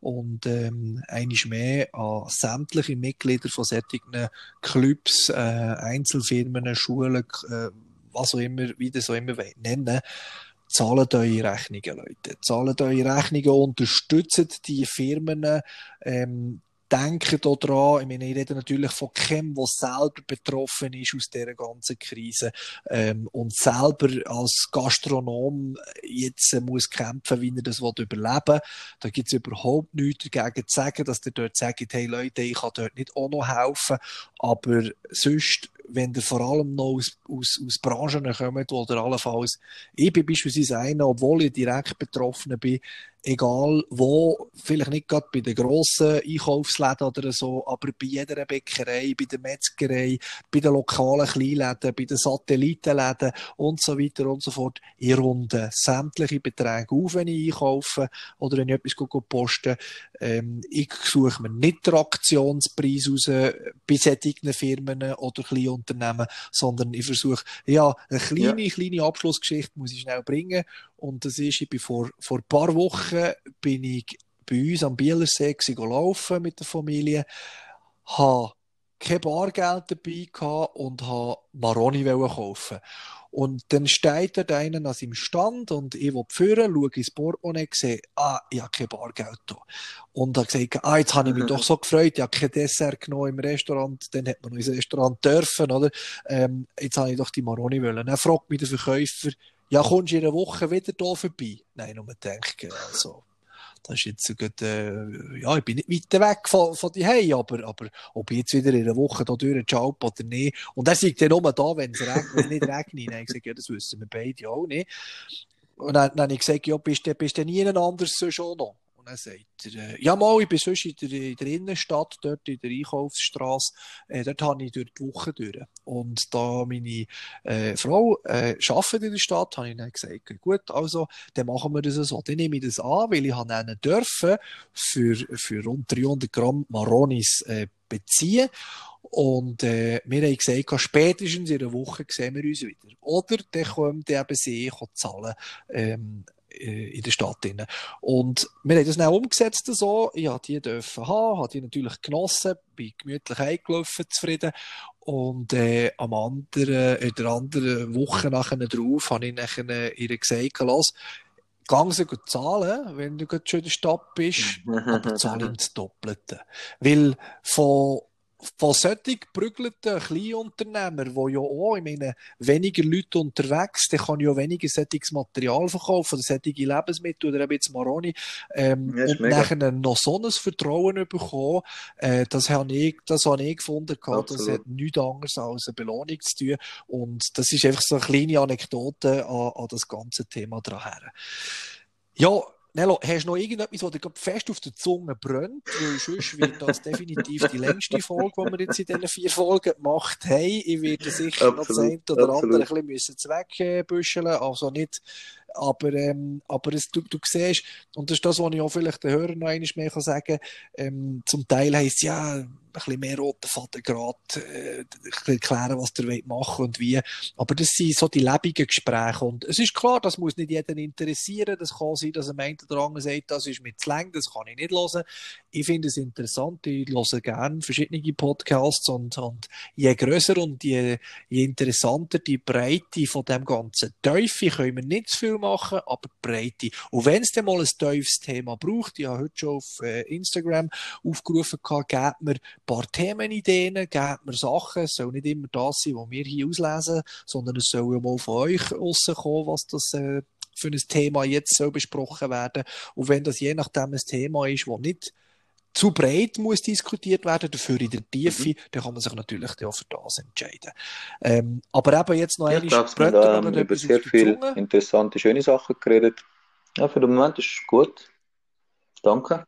und ähm, einiges mehr an sämtliche Mitglieder von solchen Clubs, äh, Einzelfirmen, Schulen, äh, was auch immer, wie das auch immer nennen, zahlt eure Rechnungen, Leute. Zahlt eure Rechnungen, unterstützt die Firmen, ähm, denkt auch dran, ich meine, ich rede natürlich von keinem, der selber betroffen ist aus dieser ganzen Krise ähm, und selber als Gastronom jetzt äh, muss kämpfen, wie er das will überleben. Da gibt es überhaupt nichts dagegen zu sagen, dass ihr dort sagt, hey Leute, ich kann dort nicht auch noch helfen, aber sonst, wenn ihr vor allem noch aus, aus, aus Branchen kommt, wo ihr allenfalls, ich bin beispielsweise einer, obwohl ich direkt betroffen bin, egal wo, vielleicht nicht gerade bei den grossen Einkaufsläden oder so, aber bei jeder Bäckerei, bei der Metzgerei, bei den lokalen Kleinläden, bei den Satellitenläden und so weiter und so fort. Ich runde sämtliche Beträge auf, wenn ich einkaufe oder wenn ich etwas go- go poste. Ähm, ich suche mir nicht den Aktionspreis raus bei solchen Firmen oder kleinen Unternehmen, sondern ich versuche, ja, eine kleine, kleine Abschlussgeschichte muss ich schnell bringen. Und das ist, ich bin vor, vor ein paar Wochen bin ich bei uns am Bielersee laufen mit der Familie, habe kein Bargeld dabei gehabt und habe Maroni kaufen. Und dann steht dort einer an seinem Stand und ich will führen, schaue ins Portemonnaie, sehe, ah, ich habe kein Bargeld da. Und habe gesagt, ah, jetzt habe ich mich doch so gefreut, ich habe kein Dessert genommen im Restaurant, dann hat man noch ins Restaurant dürfen, oder? Ähm, jetzt habe ich doch die Maroni wollen. Dann fragt mich der Verkäufer, ja, kommst du in einer Woche wieder da vorbei? Nein, nur denken, also, das ist jetzt gut, äh, ja, ich bin nicht weit weg von, von die Hause, aber, aber ob ich jetzt wieder in einer Woche da durch Job oder nicht. Und er sagt dann nur da, wenn es regnet, nicht regnet. Habe ich gesagt, ja, das wissen wir beide auch nicht. Und dann, dann habe ich gesagt, ja, bist du, bist du nie anders schon noch? Und dann sagt er, äh, ja mal, ich bin sonst in der, in der Innenstadt, dort in der Einkaufsstraße, äh, dort habe ich durch die Woche durch. Und da meine äh, Frau äh, arbeitet in der Stadt, habe ich dann gesagt, gut, also, dann machen wir das so. Dann nehme ich das an, weil ich habe einen dürfen für, für rund 300 Gramm Maronis äh, beziehen. Und äh, wir haben gesagt, spätestens in einer Woche sehen wir uns wieder. Oder dann kommt eben sie zahlen ähm, äh, in der Stadt. Drin. Und wir haben das dann umgesetzt so. Ich habe die dürfen haben, habe die natürlich genossen, bin gemütlich eingelaufen, zufrieden. Und äh, am anderen, in der anderen Woche nachher drauf, habe ich nachher ihr gesagt, los, gang sie zahlen, wenn du schon in der Stadt bist, aber zahle ihm das Doppelte. Weil von von solchen geprügelten Kleinunternehmer, die ja auch, ich meine, weniger Leute unterwegs, die kann ja weniger solches Material verkaufen oder solche Lebensmittel oder eben jetzt Maroni, ähm, ja, und nachher noch so ein Vertrauen bekommen, äh, das habe ich, das habe ich gefunden, gehabt, das hat nichts anderes als eine Belohnung zu tun. Und das ist einfach so eine kleine Anekdote an, an das ganze Thema dran. Ja, Nello, hast du noch irgendetwas, was dir fest auf der Zunge brennt? Weil sonst wird das definitiv die längste Folge, die wir jetzt in diesen vier Folgen gemacht haben. Ich werde sicher absolut, noch das eine oder absolut. andere ein bisschen zweckbüscheln also nicht aber, ähm, aber es, du, du siehst, und das ist das, was ich auch vielleicht den Hörern noch einmal mehr sagen kann, ähm, zum Teil heisst ja, ein bisschen mehr roten Faden gerade, äh, erklären, was der machen und wie. Aber das sind so die lebenden Gespräche. Und es ist klar, das muss nicht jeden interessieren. Das kann sein, dass ein meint oder andere sagt, das ist mit zu lang, das kann ich nicht hören. Ich finde es interessant. Ich höre gerne verschiedene Podcasts und, und je grösser und je, je interessanter die Breite von dem ganzen Teufel können wir nicht zu viel machen, aber Breite. Und wenn es dann mal ein tiefes Thema braucht, ich habe heute schon auf äh, Instagram aufgerufen, gebt mir ein paar Themenideen, gebt mir Sachen, es soll nicht immer das sein, was wir hier auslesen, sondern es soll ja mal von euch rauskommen, was das äh, für ein Thema jetzt soll besprochen werden. Und wenn das je nachdem ein Thema ist, das nicht zu breit muss diskutiert werden, dafür in der Tiefe, mhm. dann kann man sich natürlich auch für das entscheiden. Ähm, aber eben jetzt noch eine Ich glaube, wir haben über sehr viele interessante, schöne Sachen geredet. Ja, für den Moment ist es gut. Danke.